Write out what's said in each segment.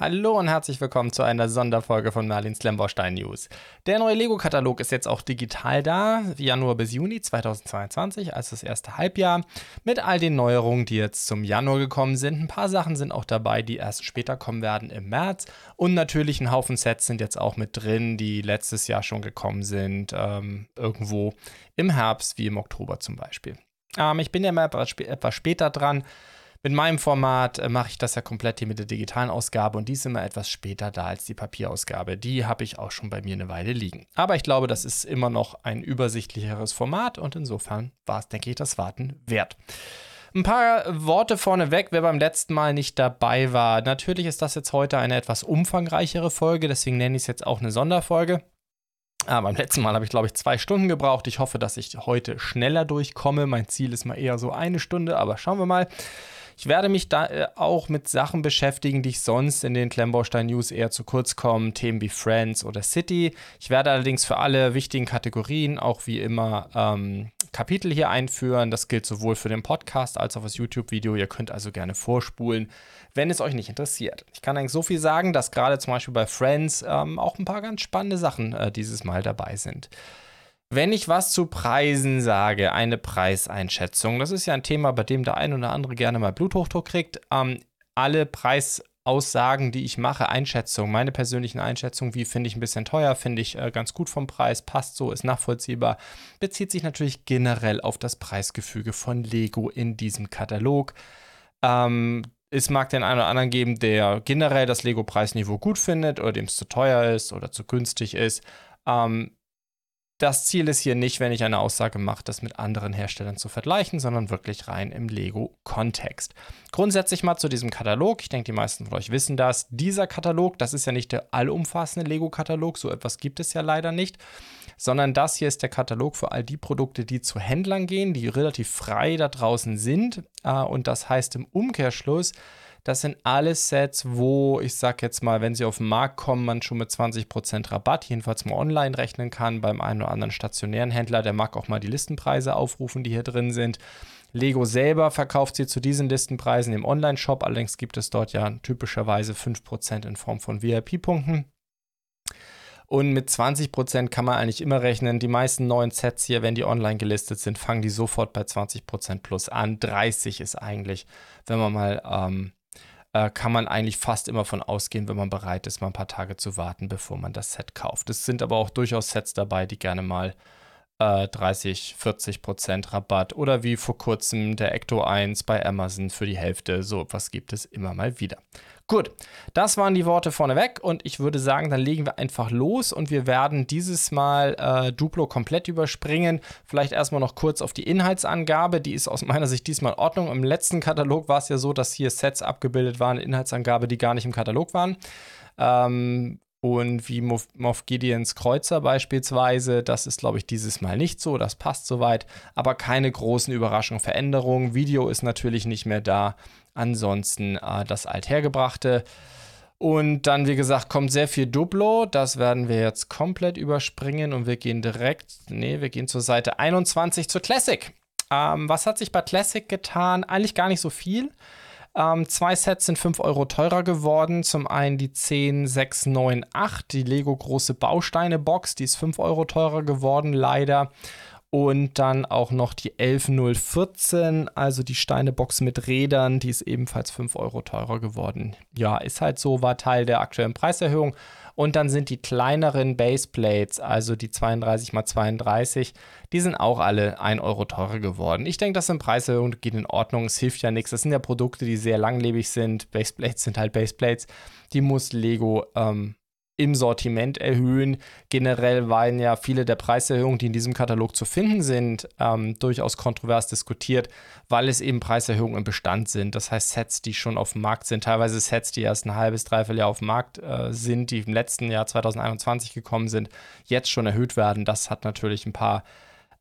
Hallo und herzlich willkommen zu einer Sonderfolge von Merlins Lemborstein News. Der neue Lego-Katalog ist jetzt auch digital da, Januar bis Juni 2022, also das erste Halbjahr, mit all den Neuerungen, die jetzt zum Januar gekommen sind. Ein paar Sachen sind auch dabei, die erst später kommen werden im März. Und natürlich ein Haufen Sets sind jetzt auch mit drin, die letztes Jahr schon gekommen sind, ähm, irgendwo im Herbst, wie im Oktober zum Beispiel. Ähm, ich bin ja mal etwas später dran. Mit meinem Format äh, mache ich das ja komplett hier mit der digitalen Ausgabe und die ist immer etwas später da als die Papierausgabe. Die habe ich auch schon bei mir eine Weile liegen. Aber ich glaube, das ist immer noch ein übersichtlicheres Format und insofern war es, denke ich, das Warten wert. Ein paar Worte vorneweg, wer beim letzten Mal nicht dabei war. Natürlich ist das jetzt heute eine etwas umfangreichere Folge, deswegen nenne ich es jetzt auch eine Sonderfolge. Ah, beim letzten Mal habe ich, glaube ich, zwei Stunden gebraucht. Ich hoffe, dass ich heute schneller durchkomme. Mein Ziel ist mal eher so eine Stunde, aber schauen wir mal. Ich werde mich da äh, auch mit Sachen beschäftigen, die ich sonst in den Klemmbaustein News eher zu kurz kommen, Themen wie Friends oder City. Ich werde allerdings für alle wichtigen Kategorien auch wie immer ähm, Kapitel hier einführen. Das gilt sowohl für den Podcast als auch das YouTube-Video. Ihr könnt also gerne vorspulen, wenn es euch nicht interessiert. Ich kann eigentlich so viel sagen, dass gerade zum Beispiel bei Friends ähm, auch ein paar ganz spannende Sachen äh, dieses Mal dabei sind. Wenn ich was zu Preisen sage, eine Preiseinschätzung, das ist ja ein Thema, bei dem der ein oder andere gerne mal Bluthochdruck kriegt. Ähm, alle Preisaussagen, die ich mache, Einschätzungen, meine persönlichen Einschätzungen, wie finde ich ein bisschen teuer, finde ich äh, ganz gut vom Preis, passt so, ist nachvollziehbar, bezieht sich natürlich generell auf das Preisgefüge von Lego in diesem Katalog. Ähm, es mag den einen oder anderen geben, der generell das Lego-Preisniveau gut findet oder dem es zu teuer ist oder zu günstig ist. Ähm, das Ziel ist hier nicht, wenn ich eine Aussage mache, das mit anderen Herstellern zu vergleichen, sondern wirklich rein im Lego-Kontext. Grundsätzlich mal zu diesem Katalog. Ich denke, die meisten von euch wissen das. Dieser Katalog, das ist ja nicht der allumfassende Lego-Katalog, so etwas gibt es ja leider nicht, sondern das hier ist der Katalog für all die Produkte, die zu Händlern gehen, die relativ frei da draußen sind. Äh, und das heißt im Umkehrschluss, das sind alles Sets, wo ich sag jetzt mal, wenn sie auf den Markt kommen, man schon mit 20% Rabatt, jedenfalls mal online rechnen kann. Beim einen oder anderen stationären Händler, der mag auch mal die Listenpreise aufrufen, die hier drin sind. Lego selber verkauft sie zu diesen Listenpreisen im Online-Shop, allerdings gibt es dort ja typischerweise 5% in Form von VIP-Punkten. Und mit 20% kann man eigentlich immer rechnen. Die meisten neuen Sets hier, wenn die online gelistet sind, fangen die sofort bei 20% plus an. 30 ist eigentlich, wenn man mal ähm, äh, kann man eigentlich fast immer von ausgehen, wenn man bereit ist, mal ein paar Tage zu warten, bevor man das Set kauft. Es sind aber auch durchaus Sets dabei, die gerne mal äh, 30, 40 Prozent Rabatt oder wie vor kurzem der Ecto 1 bei Amazon für die Hälfte. So etwas gibt es immer mal wieder. Gut, das waren die Worte vorneweg und ich würde sagen, dann legen wir einfach los und wir werden dieses Mal äh, Duplo komplett überspringen. Vielleicht erstmal noch kurz auf die Inhaltsangabe, die ist aus meiner Sicht diesmal in Ordnung. Im letzten Katalog war es ja so, dass hier Sets abgebildet waren, Inhaltsangabe, die gar nicht im Katalog waren. Ähm, und wie Moff, Moff Gideons Kreuzer beispielsweise, das ist, glaube ich, dieses Mal nicht so, das passt soweit, aber keine großen Überraschungen, Veränderungen. Video ist natürlich nicht mehr da. Ansonsten äh, das Althergebrachte. Und dann, wie gesagt, kommt sehr viel Duplo. Das werden wir jetzt komplett überspringen und wir gehen direkt, nee, wir gehen zur Seite 21 zur Classic. Ähm, was hat sich bei Classic getan? Eigentlich gar nicht so viel. Ähm, zwei Sets sind 5 Euro teurer geworden. Zum einen die 10698, die Lego große Bausteine-Box, die ist 5 Euro teurer geworden, leider. Und dann auch noch die 11014, also die Steinebox mit Rädern, die ist ebenfalls 5 Euro teurer geworden. Ja, ist halt so, war Teil der aktuellen Preiserhöhung. Und dann sind die kleineren Baseplates, also die 32x32, die sind auch alle 1 Euro teurer geworden. Ich denke, das sind Preiserhöhungen, geht in Ordnung, es hilft ja nichts. Das sind ja Produkte, die sehr langlebig sind. Baseplates sind halt Baseplates. Die muss Lego ähm, im Sortiment erhöhen. Generell waren ja viele der Preiserhöhungen, die in diesem Katalog zu finden sind, ähm, durchaus kontrovers diskutiert, weil es eben Preiserhöhungen im Bestand sind. Das heißt Sets, die schon auf dem Markt sind, teilweise Sets, die erst ein halbes, dreiviertel Jahr auf dem Markt äh, sind, die im letzten Jahr 2021 gekommen sind, jetzt schon erhöht werden. Das hat natürlich ein paar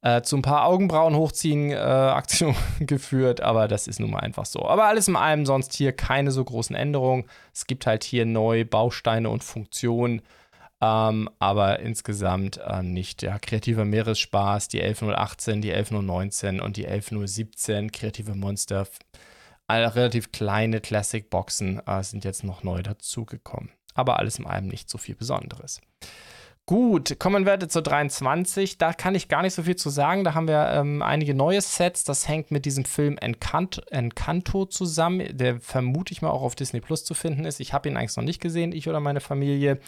äh, zu ein paar Augenbrauen hochziehen äh, Aktionen geführt, aber das ist nun mal einfach so. Aber alles in allem sonst hier keine so großen Änderungen. Es gibt halt hier neue Bausteine und Funktionen, ähm, aber insgesamt äh, nicht. Ja, kreativer Meeresspaß, die 11018, die 11019 und die 11017, kreative Monster relativ kleine Classic-Boxen äh, sind jetzt noch neu dazugekommen. Aber alles in allem nicht so viel Besonderes. Gut, kommen wir zur 23. Da kann ich gar nicht so viel zu sagen. Da haben wir ähm, einige neue Sets. Das hängt mit diesem Film Encanto, Encanto zusammen, der vermute ich mal auch auf Disney Plus zu finden ist. Ich habe ihn eigentlich noch nicht gesehen, ich oder meine Familie.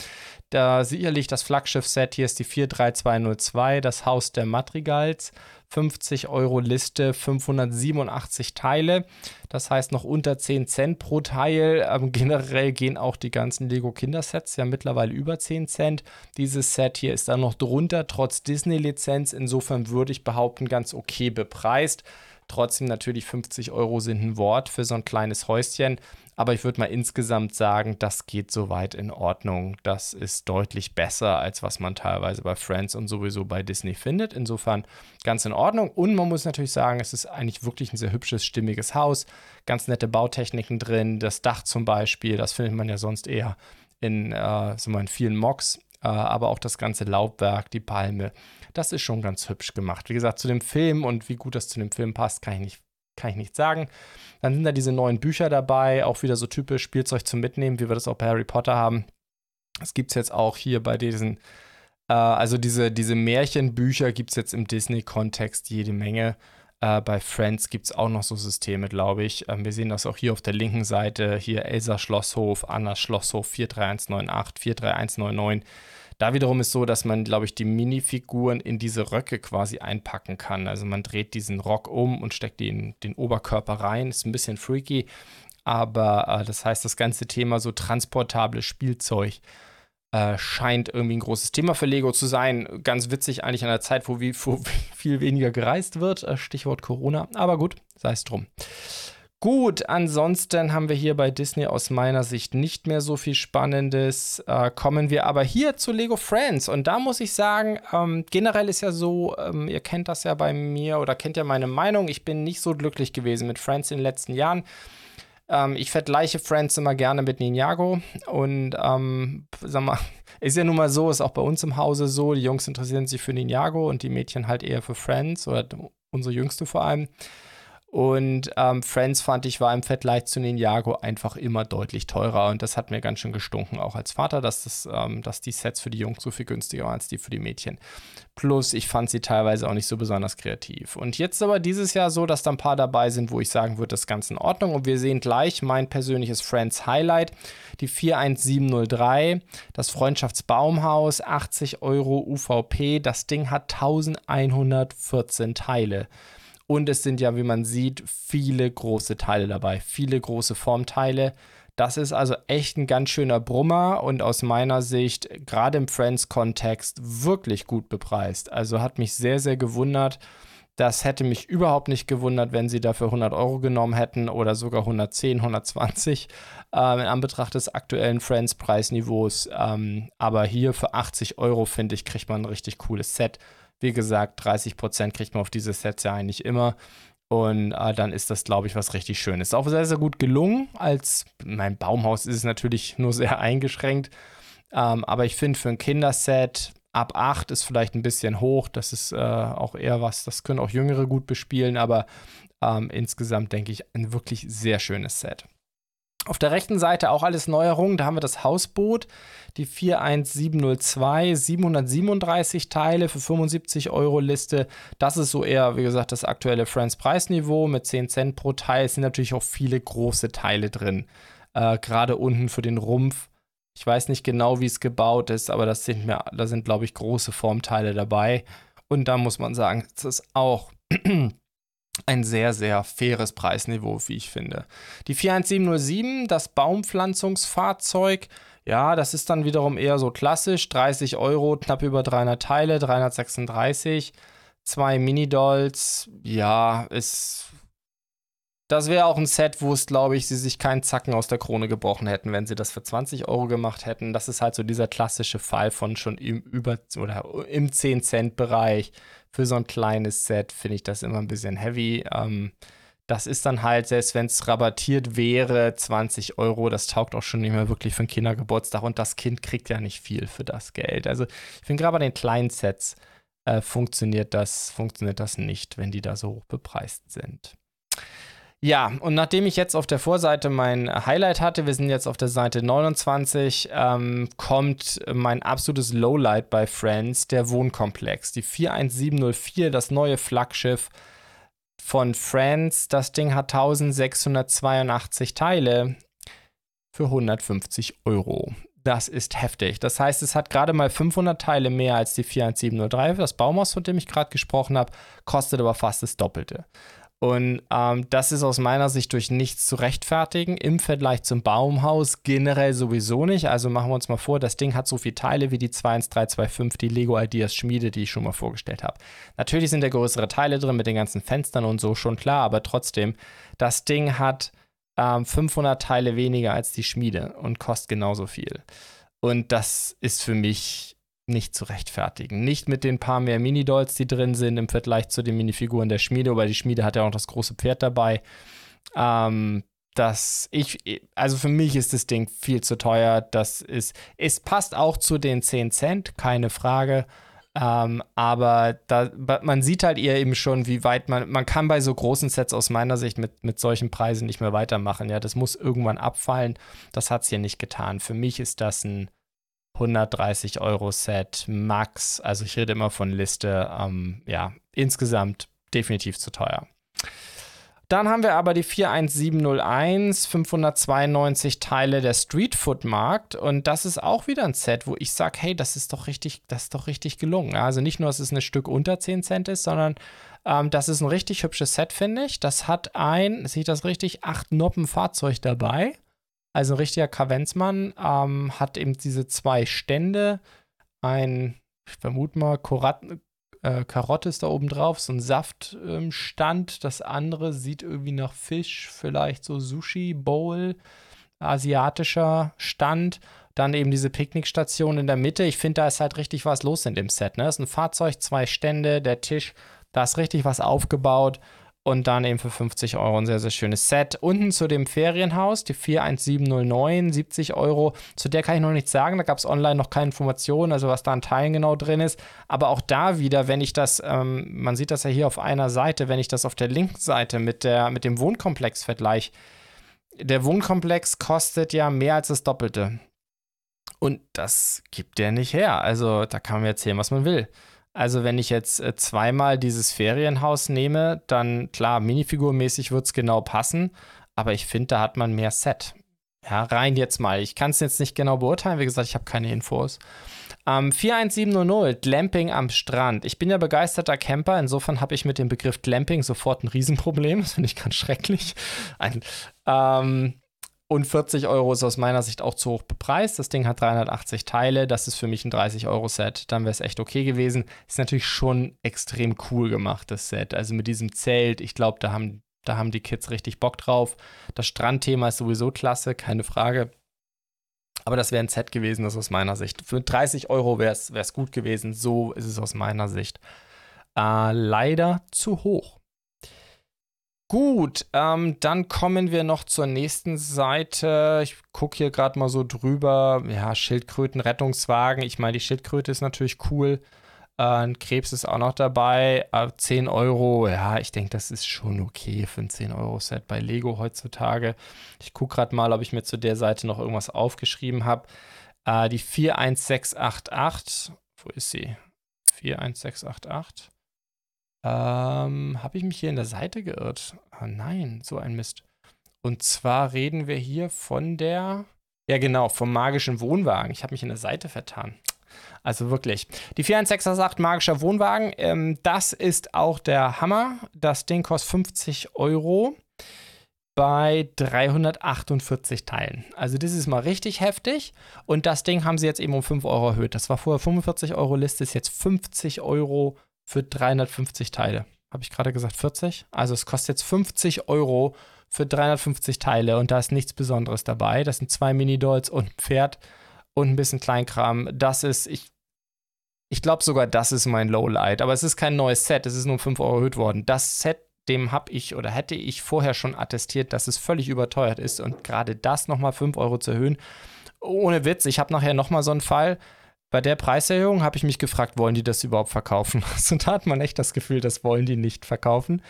Da sicherlich das Flaggschiff-Set. Hier ist die 43202, das Haus der Madrigals. 50 Euro Liste, 587 Teile. Das heißt noch unter 10 Cent pro Teil. Ähm, generell gehen auch die ganzen Lego Kindersets ja mittlerweile über 10 Cent. Dieses Set hier ist dann noch drunter, trotz Disney-Lizenz. Insofern würde ich behaupten, ganz okay bepreist. Trotzdem natürlich 50 Euro sind ein Wort für so ein kleines Häuschen. Aber ich würde mal insgesamt sagen, das geht soweit in Ordnung. Das ist deutlich besser, als was man teilweise bei Friends und sowieso bei Disney findet. Insofern ganz in Ordnung. Und man muss natürlich sagen, es ist eigentlich wirklich ein sehr hübsches, stimmiges Haus. Ganz nette Bautechniken drin. Das Dach zum Beispiel, das findet man ja sonst eher in, äh, so in vielen Mocks. Äh, aber auch das ganze Laubwerk, die Palme, das ist schon ganz hübsch gemacht. Wie gesagt, zu dem Film und wie gut das zu dem Film passt, kann ich nicht kann ich nicht sagen. Dann sind da diese neuen Bücher dabei, auch wieder so typisch Spielzeug zum Mitnehmen, wie wir das auch bei Harry Potter haben. Das gibt es jetzt auch hier bei diesen, äh, also diese, diese Märchenbücher gibt es jetzt im Disney-Kontext jede Menge. Äh, bei Friends gibt es auch noch so Systeme, glaube ich. Ähm, wir sehen das auch hier auf der linken Seite. Hier Elsa Schlosshof, Anna Schlosshof 43198, 43199. Da wiederum ist so, dass man, glaube ich, die Minifiguren in diese Röcke quasi einpacken kann. Also man dreht diesen Rock um und steckt den, den Oberkörper rein. Ist ein bisschen freaky. Aber äh, das heißt, das ganze Thema so transportables Spielzeug äh, scheint irgendwie ein großes Thema für Lego zu sein. Ganz witzig eigentlich an der Zeit, wo, wie, wo viel weniger gereist wird. Äh, Stichwort Corona. Aber gut, sei es drum. Gut, ansonsten haben wir hier bei Disney aus meiner Sicht nicht mehr so viel Spannendes. Äh, kommen wir aber hier zu Lego Friends. Und da muss ich sagen, ähm, generell ist ja so, ähm, ihr kennt das ja bei mir oder kennt ja meine Meinung, ich bin nicht so glücklich gewesen mit Friends in den letzten Jahren. Ähm, ich vergleiche Friends immer gerne mit Ninjago. Und ähm, sag mal, ist ja nun mal so, ist auch bei uns im Hause so, die Jungs interessieren sich für Ninjago und die Mädchen halt eher für Friends oder unsere Jüngste vor allem. Und ähm, Friends fand ich war im Vergleich zu Ninjago einfach immer deutlich teurer. Und das hat mir ganz schön gestunken, auch als Vater, dass, das, ähm, dass die Sets für die Jungs so viel günstiger waren als die für die Mädchen. Plus, ich fand sie teilweise auch nicht so besonders kreativ. Und jetzt aber dieses Jahr so, dass da ein paar dabei sind, wo ich sagen würde, das ist ganz in Ordnung. Und wir sehen gleich mein persönliches Friends Highlight, die 41703, das Freundschaftsbaumhaus, 80 Euro UVP. Das Ding hat 1114 Teile. Und es sind ja, wie man sieht, viele große Teile dabei, viele große Formteile. Das ist also echt ein ganz schöner Brummer und aus meiner Sicht, gerade im Friends-Kontext, wirklich gut bepreist. Also hat mich sehr, sehr gewundert. Das hätte mich überhaupt nicht gewundert, wenn sie dafür 100 Euro genommen hätten oder sogar 110, 120 äh, in Anbetracht des aktuellen Friends-Preisniveaus. Ähm, aber hier für 80 Euro, finde ich, kriegt man ein richtig cooles Set. Wie gesagt, 30% kriegt man auf diese Sets ja eigentlich immer. Und äh, dann ist das, glaube ich, was richtig Schönes. Auch sehr, sehr gut gelungen. Als mein Baumhaus ist es natürlich nur sehr eingeschränkt. Ähm, aber ich finde, für ein Kinderset ab 8 ist vielleicht ein bisschen hoch. Das ist äh, auch eher was, das können auch Jüngere gut bespielen. Aber ähm, insgesamt denke ich, ein wirklich sehr schönes Set. Auf der rechten Seite auch alles Neuerungen. Da haben wir das Hausboot, die 41702, 737 Teile für 75 Euro Liste. Das ist so eher, wie gesagt, das aktuelle Friends Preisniveau mit 10 Cent pro Teil. Es sind natürlich auch viele große Teile drin. Äh, Gerade unten für den Rumpf. Ich weiß nicht genau, wie es gebaut ist, aber das sind mir, da sind, glaube ich, große Formteile dabei. Und da muss man sagen, es ist auch ein sehr, sehr faires Preisniveau, wie ich finde. Die 41707, das Baumpflanzungsfahrzeug, ja, das ist dann wiederum eher so klassisch. 30 Euro, knapp über 300 Teile, 336. Zwei Mini-Dolls, ja, ist. Das wäre auch ein Set, wo es, glaube ich, sie sich keinen Zacken aus der Krone gebrochen hätten, wenn sie das für 20 Euro gemacht hätten. Das ist halt so dieser klassische Fall von schon im über oder im 10-Cent-Bereich für so ein kleines Set finde ich das immer ein bisschen heavy. Ähm, das ist dann halt, selbst wenn es rabattiert wäre, 20 Euro, das taugt auch schon nicht mehr wirklich für einen Kindergeburtstag und das Kind kriegt ja nicht viel für das Geld. Also ich finde gerade bei den kleinen Sets äh, funktioniert, das, funktioniert das nicht, wenn die da so hoch bepreist sind. Ja, und nachdem ich jetzt auf der Vorseite mein Highlight hatte, wir sind jetzt auf der Seite 29, ähm, kommt mein absolutes Lowlight bei Friends, der Wohnkomplex. Die 41704, das neue Flaggschiff von Friends. Das Ding hat 1682 Teile für 150 Euro. Das ist heftig. Das heißt, es hat gerade mal 500 Teile mehr als die 41703. Das Baumhaus, von dem ich gerade gesprochen habe, kostet aber fast das Doppelte. Und ähm, das ist aus meiner Sicht durch nichts zu rechtfertigen. Im Vergleich zum Baumhaus generell sowieso nicht. Also machen wir uns mal vor, das Ding hat so viele Teile wie die 21325, die Lego Ideas Schmiede, die ich schon mal vorgestellt habe. Natürlich sind da größere Teile drin mit den ganzen Fenstern und so, schon klar, aber trotzdem, das Ding hat ähm, 500 Teile weniger als die Schmiede und kostet genauso viel. Und das ist für mich nicht zu rechtfertigen. Nicht mit den paar mehr Mini-Dolls, die drin sind im Vergleich zu den Minifiguren der Schmiede, weil die Schmiede hat ja auch das große Pferd dabei. Ähm, dass ich, also für mich ist das Ding viel zu teuer. Das ist, es passt auch zu den 10 Cent, keine Frage. Ähm, aber da, man sieht halt eher eben schon, wie weit man, man kann bei so großen Sets aus meiner Sicht mit, mit solchen Preisen nicht mehr weitermachen. Ja, das muss irgendwann abfallen. Das hat es hier nicht getan. Für mich ist das ein 130 Euro Set max. Also ich rede immer von Liste. Ähm, ja, insgesamt definitiv zu teuer. Dann haben wir aber die 41701, 592 Teile der Street Food Markt. Und das ist auch wieder ein Set, wo ich sage, hey, das ist doch richtig, das ist doch richtig gelungen. Also nicht nur, dass es ein Stück unter 10 Cent ist, sondern ähm, das ist ein richtig hübsches Set, finde ich. Das hat ein, sehe ich das richtig, acht Noppen Fahrzeug dabei. Also ein richtiger Kavenzmann ähm, hat eben diese zwei Stände, ein, ich vermute mal, Korat äh, Karotte ist da oben drauf, so ein Saftstand. Ähm, das andere sieht irgendwie nach Fisch, vielleicht so Sushi, Bowl, asiatischer Stand. Dann eben diese Picknickstation in der Mitte. Ich finde, da ist halt richtig was los in dem Set. Ne? Das ist ein Fahrzeug, zwei Stände, der Tisch, da ist richtig was aufgebaut. Und dann eben für 50 Euro ein sehr, sehr schönes Set. Unten zu dem Ferienhaus, die 41709, 70 Euro. Zu der kann ich noch nichts sagen. Da gab es online noch keine Informationen, also was da an Teilen genau drin ist. Aber auch da wieder, wenn ich das, ähm, man sieht das ja hier auf einer Seite, wenn ich das auf der linken Seite mit, der, mit dem Wohnkomplex vergleiche, der Wohnkomplex kostet ja mehr als das Doppelte. Und das gibt der nicht her. Also da kann man erzählen, was man will. Also wenn ich jetzt äh, zweimal dieses Ferienhaus nehme, dann klar, minifigurmäßig wird es genau passen, aber ich finde, da hat man mehr Set. Ja, rein jetzt mal. Ich kann es jetzt nicht genau beurteilen, wie gesagt, ich habe keine Infos. Ähm, 41700, Glamping am Strand. Ich bin ja begeisterter Camper, insofern habe ich mit dem Begriff Glamping sofort ein Riesenproblem. Das finde ich ganz schrecklich. Ein, ähm, und 40 Euro ist aus meiner Sicht auch zu hoch bepreist. Das Ding hat 380 Teile. Das ist für mich ein 30-Euro-Set. Dann wäre es echt okay gewesen. Ist natürlich schon extrem cool gemacht, das Set. Also mit diesem Zelt, ich glaube, da haben, da haben die Kids richtig Bock drauf. Das Strandthema ist sowieso klasse, keine Frage. Aber das wäre ein Set gewesen, das aus meiner Sicht. Für 30 Euro wäre es gut gewesen. So ist es aus meiner Sicht. Äh, leider zu hoch. Gut, ähm, dann kommen wir noch zur nächsten Seite. Ich gucke hier gerade mal so drüber. Ja, Schildkröten, Rettungswagen. Ich meine, die Schildkröte ist natürlich cool. Äh, ein Krebs ist auch noch dabei. Äh, 10 Euro, ja, ich denke, das ist schon okay für ein 10-Euro-Set bei Lego heutzutage. Ich gucke gerade mal, ob ich mir zu der Seite noch irgendwas aufgeschrieben habe. Äh, die 41688, wo ist sie? 41688. Ähm, habe ich mich hier in der Seite geirrt? Ah, nein, so ein Mist. Und zwar reden wir hier von der, ja genau, vom magischen Wohnwagen. Ich habe mich in der Seite vertan. Also wirklich. Die 41668 magischer Wohnwagen, ähm, das ist auch der Hammer. Das Ding kostet 50 Euro bei 348 Teilen. Also das ist mal richtig heftig. Und das Ding haben sie jetzt eben um 5 Euro erhöht. Das war vorher 45 Euro Liste, ist jetzt 50 Euro für 350 Teile. Habe ich gerade gesagt 40? Also es kostet jetzt 50 Euro für 350 Teile und da ist nichts Besonderes dabei. Das sind zwei Mini-Dolls und ein Pferd und ein bisschen Kleinkram. Das ist, ich, ich glaube sogar, das ist mein Lowlight. Aber es ist kein neues Set, es ist nur um 5 Euro erhöht worden. Das Set, dem habe ich oder hätte ich vorher schon attestiert, dass es völlig überteuert ist und gerade das nochmal 5 Euro zu erhöhen. Ohne Witz, ich habe nachher nochmal so einen Fall bei der Preiserhöhung habe ich mich gefragt, wollen die das überhaupt verkaufen? Also da hat man echt das Gefühl, das wollen die nicht verkaufen.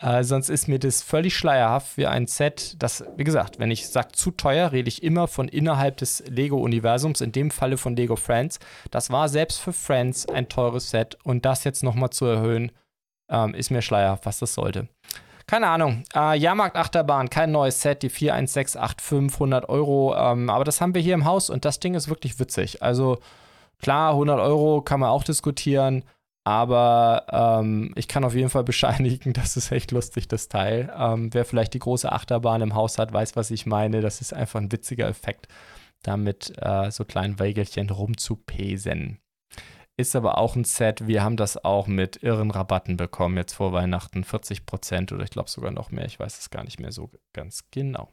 Äh, sonst ist mir das völlig schleierhaft für ein Set, das, wie gesagt, wenn ich sage zu teuer, rede ich immer von innerhalb des Lego-Universums, in dem Falle von Lego Friends. Das war selbst für Friends ein teures Set und das jetzt nochmal zu erhöhen, ähm, ist mir schleierhaft, was das sollte. Keine Ahnung. Äh, Jahrmarkt Achterbahn, kein neues Set, die 41685, 100 Euro. Ähm, aber das haben wir hier im Haus und das Ding ist wirklich witzig. Also klar, 100 Euro kann man auch diskutieren. Aber ähm, ich kann auf jeden Fall bescheinigen, das ist echt lustig, das Teil. Ähm, wer vielleicht die große Achterbahn im Haus hat, weiß, was ich meine. Das ist einfach ein witziger Effekt, damit äh, so kleinen Wägelchen rumzupesen. Ist aber auch ein Set, wir haben das auch mit irren Rabatten bekommen, jetzt vor Weihnachten 40% oder ich glaube sogar noch mehr, ich weiß es gar nicht mehr so ganz genau.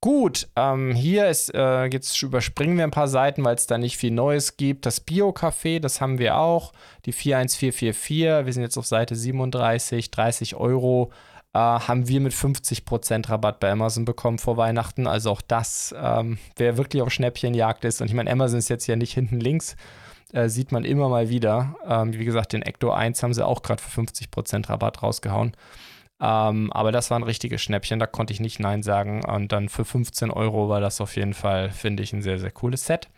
Gut, ähm, hier ist, äh, jetzt überspringen wir ein paar Seiten, weil es da nicht viel Neues gibt. Das Bio-Café, das haben wir auch. Die 41444, wir sind jetzt auf Seite 37, 30 Euro. Äh, haben wir mit 50% Rabatt bei Amazon bekommen vor Weihnachten. Also auch das, ähm, wer wirklich auf Schnäppchenjagd ist. Und ich meine, Amazon ist jetzt ja nicht hinten links, äh, sieht man immer mal wieder. Ähm, wie gesagt, den Ecto 1 haben sie auch gerade für 50% Rabatt rausgehauen. Ähm, aber das war ein richtiges Schnäppchen, da konnte ich nicht Nein sagen. Und dann für 15 Euro war das auf jeden Fall, finde ich, ein sehr, sehr cooles Set.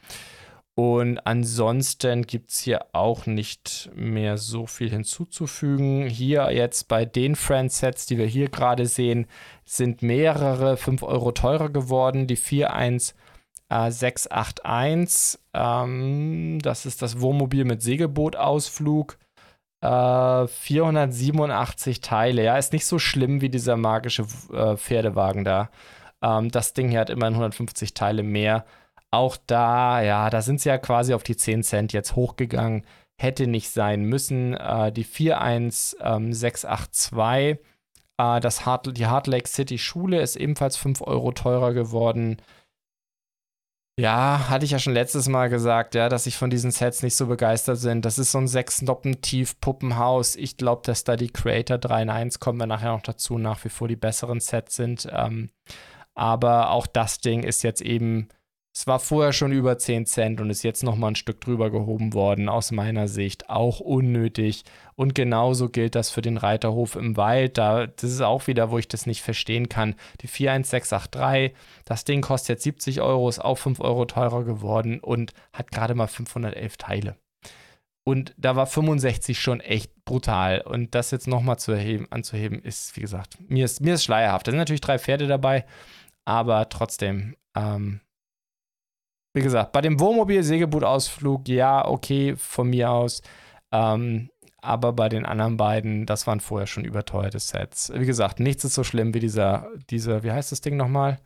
Und ansonsten gibt es hier auch nicht mehr so viel hinzuzufügen. Hier jetzt bei den Friend-Sets, die wir hier gerade sehen, sind mehrere 5 Euro teurer geworden. Die 41681, ähm, das ist das Wohnmobil mit Segelbootausflug. 487 äh, Teile. Ja, ist nicht so schlimm wie dieser magische äh, Pferdewagen da. Ähm, das Ding hier hat immerhin 150 Teile mehr. Auch da, ja, da sind sie ja quasi auf die 10 Cent jetzt hochgegangen. Hätte nicht sein müssen. Äh, die 41682, ähm, äh, das Hart, die Heart Lake City Schule ist ebenfalls 5 Euro teurer geworden. Ja, hatte ich ja schon letztes Mal gesagt, ja, dass ich von diesen Sets nicht so begeistert bin. Das ist so ein sechs Noppen tief Puppenhaus. Ich glaube, dass da die Creator 3 in 1 kommen wir nachher noch dazu, nach wie vor die besseren Sets sind. Ähm, aber auch das Ding ist jetzt eben es war vorher schon über 10 Cent und ist jetzt nochmal ein Stück drüber gehoben worden, aus meiner Sicht. Auch unnötig. Und genauso gilt das für den Reiterhof im Wald. Da, das ist auch wieder, wo ich das nicht verstehen kann. Die 41683, das Ding kostet jetzt 70 Euro, ist auch 5 Euro teurer geworden und hat gerade mal 511 Teile. Und da war 65 schon echt brutal. Und das jetzt nochmal anzuheben, ist, wie gesagt, mir ist, mir ist schleierhaft. Da sind natürlich drei Pferde dabei, aber trotzdem, ähm, wie gesagt, bei dem Wohnmobil-Segelboot-Ausflug, ja, okay, von mir aus. Ähm, aber bei den anderen beiden, das waren vorher schon überteuerte Sets. Wie gesagt, nichts ist so schlimm wie dieser, dieser wie heißt das Ding nochmal?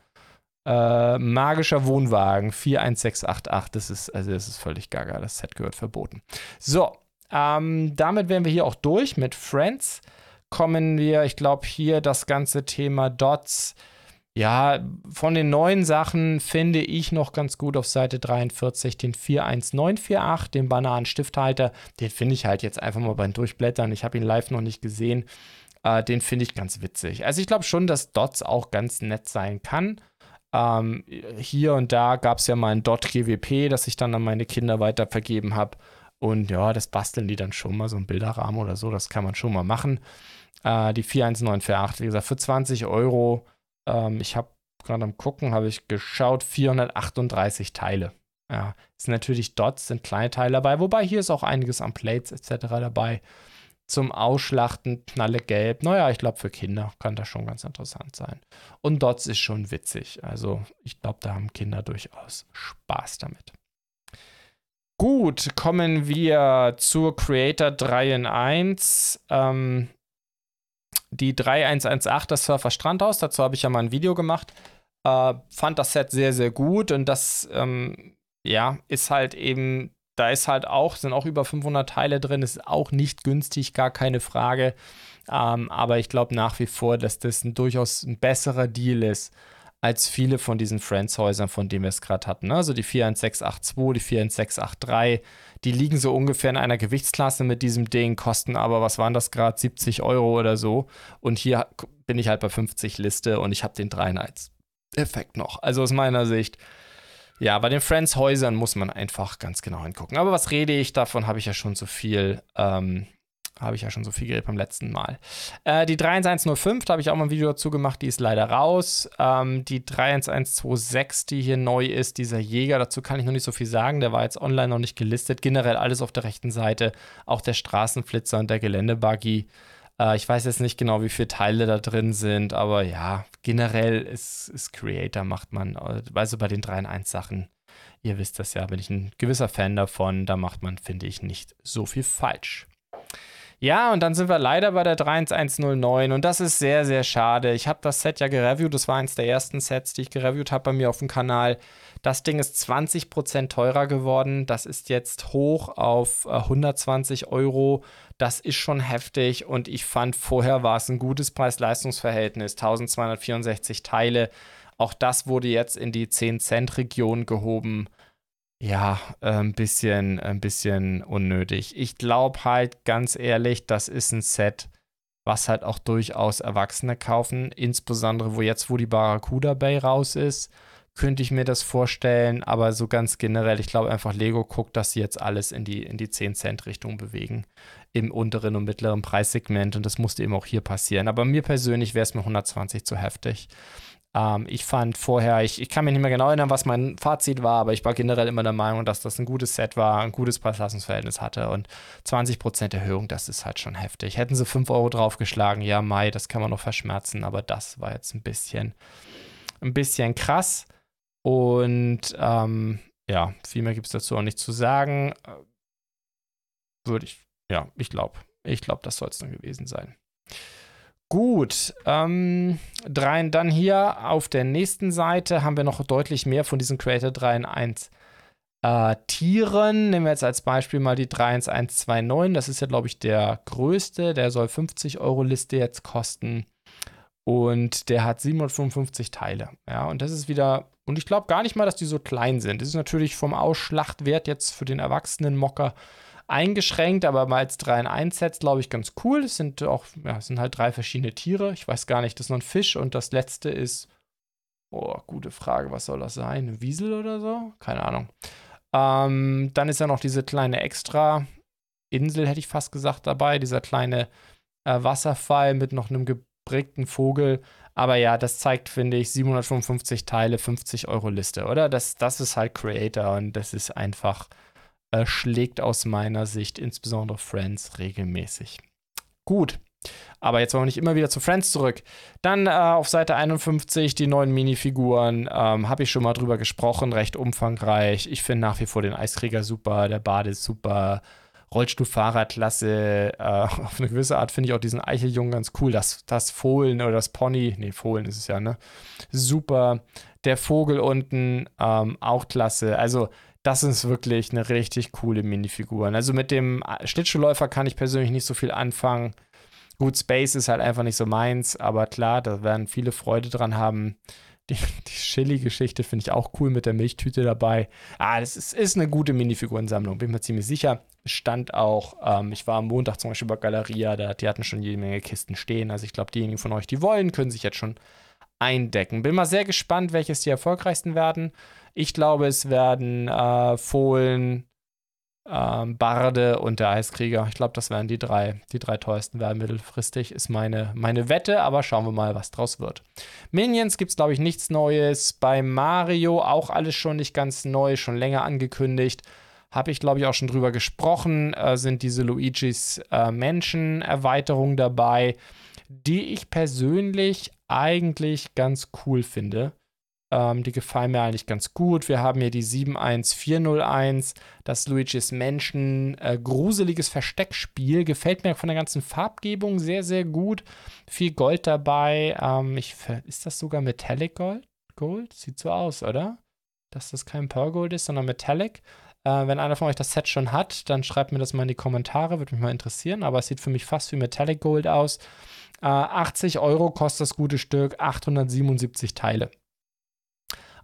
Äh, magischer Wohnwagen 41688. Das ist, also das ist völlig gaga. Das Set gehört verboten. So, ähm, damit wären wir hier auch durch mit Friends. Kommen wir, ich glaube, hier das ganze Thema Dots ja, von den neuen Sachen finde ich noch ganz gut auf Seite 43 den 41948, den Bananenstifthalter. Den finde ich halt jetzt einfach mal beim Durchblättern. Ich habe ihn live noch nicht gesehen. Äh, den finde ich ganz witzig. Also ich glaube schon, dass Dots auch ganz nett sein kann. Ähm, hier und da gab es ja mal ein Dot GWP, das ich dann an meine Kinder weitervergeben habe. Und ja, das basteln die dann schon mal, so ein Bilderrahmen oder so, das kann man schon mal machen. Äh, die 41948, wie gesagt, für 20 Euro ähm, ich habe gerade am Gucken, habe ich geschaut, 438 Teile. Ja, ist natürlich Dots, sind kleine Teile dabei, wobei hier ist auch einiges an Plates etc. dabei. Zum Ausschlachten, knalle gelb. Naja, ich glaube, für Kinder kann das schon ganz interessant sein. Und Dots ist schon witzig. Also, ich glaube, da haben Kinder durchaus Spaß damit. Gut, kommen wir zur Creator 3 in 1. Ähm, die 3118, das Surfer Strandhaus, dazu habe ich ja mal ein Video gemacht. Äh, fand das Set sehr, sehr gut und das, ähm, ja, ist halt eben, da ist halt auch, sind auch über 500 Teile drin, ist auch nicht günstig, gar keine Frage. Ähm, aber ich glaube nach wie vor, dass das ein durchaus ein besserer Deal ist als viele von diesen Friends-Häusern, von denen wir es gerade hatten. Also die 41682, die 41683, die liegen so ungefähr in einer Gewichtsklasse mit diesem Ding, kosten aber, was waren das gerade, 70 Euro oder so. Und hier bin ich halt bei 50 Liste und ich habe den 3 Effekt noch. Also aus meiner Sicht, ja, bei den Friends-Häusern muss man einfach ganz genau hingucken. Aber was rede ich? Davon habe ich ja schon so viel ähm, Habe ich ja schon so viel geredet beim letzten Mal. Äh, die 31105, da habe ich auch mal ein Video dazu gemacht, die ist leider raus. Ähm, die 31126, die hier neu ist, dieser Jäger, dazu kann ich noch nicht so viel sagen. Der war jetzt online noch nicht gelistet. Generell alles auf der rechten Seite. Auch der Straßenflitzer und der Geländebuggy. Äh, ich weiß jetzt nicht genau, wie viele Teile da drin sind, aber ja, generell ist, ist Creator, macht man, also bei den 3 in 1 Sachen, ihr wisst das ja, bin ich ein gewisser Fan davon, da macht man, finde ich, nicht so viel falsch. Ja, und dann sind wir leider bei der 31109 und das ist sehr, sehr schade. Ich habe das Set ja gereviewt, das war eins der ersten Sets, die ich gereviewt habe bei mir auf dem Kanal. Das Ding ist 20% teurer geworden. Das ist jetzt hoch auf 120 äh, Euro. Das ist schon heftig und ich fand, vorher war es ein gutes Preis-Leistungs-Verhältnis. 1264 Teile. Auch das wurde jetzt in die 10-Cent-Region gehoben. Ja, ein bisschen, ein bisschen unnötig. Ich glaube halt ganz ehrlich, das ist ein Set, was halt auch durchaus Erwachsene kaufen. Insbesondere, wo jetzt, wo die Barracuda Bay raus ist könnte ich mir das vorstellen, aber so ganz generell, ich glaube einfach, Lego guckt, dass sie jetzt alles in die, in die 10-Cent-Richtung bewegen. Im unteren und mittleren Preissegment und das musste eben auch hier passieren. Aber mir persönlich wäre es mir 120 zu heftig. Ähm, ich fand vorher, ich, ich kann mich nicht mehr genau erinnern, was mein Fazit war, aber ich war generell immer der Meinung, dass das ein gutes Set war, ein gutes Preis-Leistungsverhältnis hatte und 20% Erhöhung, das ist halt schon heftig. Hätten sie 5 Euro draufgeschlagen, ja, Mai, das kann man noch verschmerzen, aber das war jetzt ein bisschen, ein bisschen krass. Und ähm, ja, viel mehr gibt es dazu auch nicht zu sagen. Äh, würde ich, ja, ich glaube, ich glaube, das soll es dann gewesen sein. Gut, ähm, drei, dann hier auf der nächsten Seite haben wir noch deutlich mehr von diesen Creator 3 in 1 äh, Tieren. Nehmen wir jetzt als Beispiel mal die 31129. Das ist ja, glaube ich, der größte. Der soll 50 Euro Liste jetzt kosten. Und der hat 755 Teile. Ja, und das ist wieder und ich glaube gar nicht mal, dass die so klein sind. Das ist natürlich vom Ausschlachtwert jetzt für den erwachsenen Mocker eingeschränkt, aber mal als 3 in 1 Sets, glaube ich, ganz cool. Es sind auch, ja, sind halt drei verschiedene Tiere. Ich weiß gar nicht, das ist noch ein Fisch und das letzte ist, oh, gute Frage, was soll das sein? Ein Wiesel oder so? Keine Ahnung. Ähm, dann ist ja noch diese kleine extra Insel, hätte ich fast gesagt, dabei. Dieser kleine äh, Wasserfall mit noch einem geprägten Vogel. Aber ja, das zeigt, finde ich, 755 Teile, 50 Euro Liste, oder? Das, das ist halt Creator und das ist einfach, äh, schlägt aus meiner Sicht insbesondere Friends regelmäßig. Gut. Aber jetzt wollen wir nicht immer wieder zu Friends zurück. Dann äh, auf Seite 51 die neuen Minifiguren. Ähm, Habe ich schon mal drüber gesprochen, recht umfangreich. Ich finde nach wie vor den Eiskrieger super, der Bade ist super. Rollstuhlfahrerklasse. Äh, auf eine gewisse Art finde ich auch diesen Eicheljungen ganz cool. Das, das Fohlen oder das Pony, nee, Fohlen ist es ja, ne? Super. Der Vogel unten, ähm, auch klasse. Also, das ist wirklich eine richtig coole Minifigur. Also mit dem Schlittschuhläufer kann ich persönlich nicht so viel anfangen. Gut, Space ist halt einfach nicht so meins, aber klar, da werden viele Freude dran haben. Die, die Chili-Geschichte finde ich auch cool mit der Milchtüte dabei. Ah, das ist, ist eine gute Minifigurensammlung, bin ich mir ziemlich sicher. Stand auch, ähm, ich war am Montag zum Beispiel bei Galeria, da, die hatten schon jede Menge Kisten stehen. Also ich glaube, diejenigen von euch, die wollen, können sich jetzt schon eindecken. Bin mal sehr gespannt, welches die erfolgreichsten werden. Ich glaube, es werden äh, Fohlen, ähm, Barde und der Eiskrieger. Ich glaube, das werden die drei, die drei teuersten werden mittelfristig, ist meine, meine Wette, aber schauen wir mal, was draus wird. Minions gibt es, glaube ich, nichts Neues. Bei Mario auch alles schon nicht ganz neu, schon länger angekündigt. Habe ich, glaube ich, auch schon drüber gesprochen. Äh, sind diese Luigis äh, Menschen-Erweiterungen dabei, die ich persönlich eigentlich ganz cool finde. Ähm, die gefallen mir eigentlich ganz gut. Wir haben hier die 71401, das Luigi's Menschen äh, gruseliges Versteckspiel. Gefällt mir von der ganzen Farbgebung sehr, sehr gut. Viel Gold dabei. Ähm, ich, ist das sogar Metallic Gold? Gold? Sieht so aus, oder? Dass das kein Pearl Gold ist, sondern Metallic. Äh, wenn einer von euch das Set schon hat, dann schreibt mir das mal in die Kommentare, würde mich mal interessieren. Aber es sieht für mich fast wie Metallic Gold aus. Äh, 80 Euro kostet das gute Stück, 877 Teile.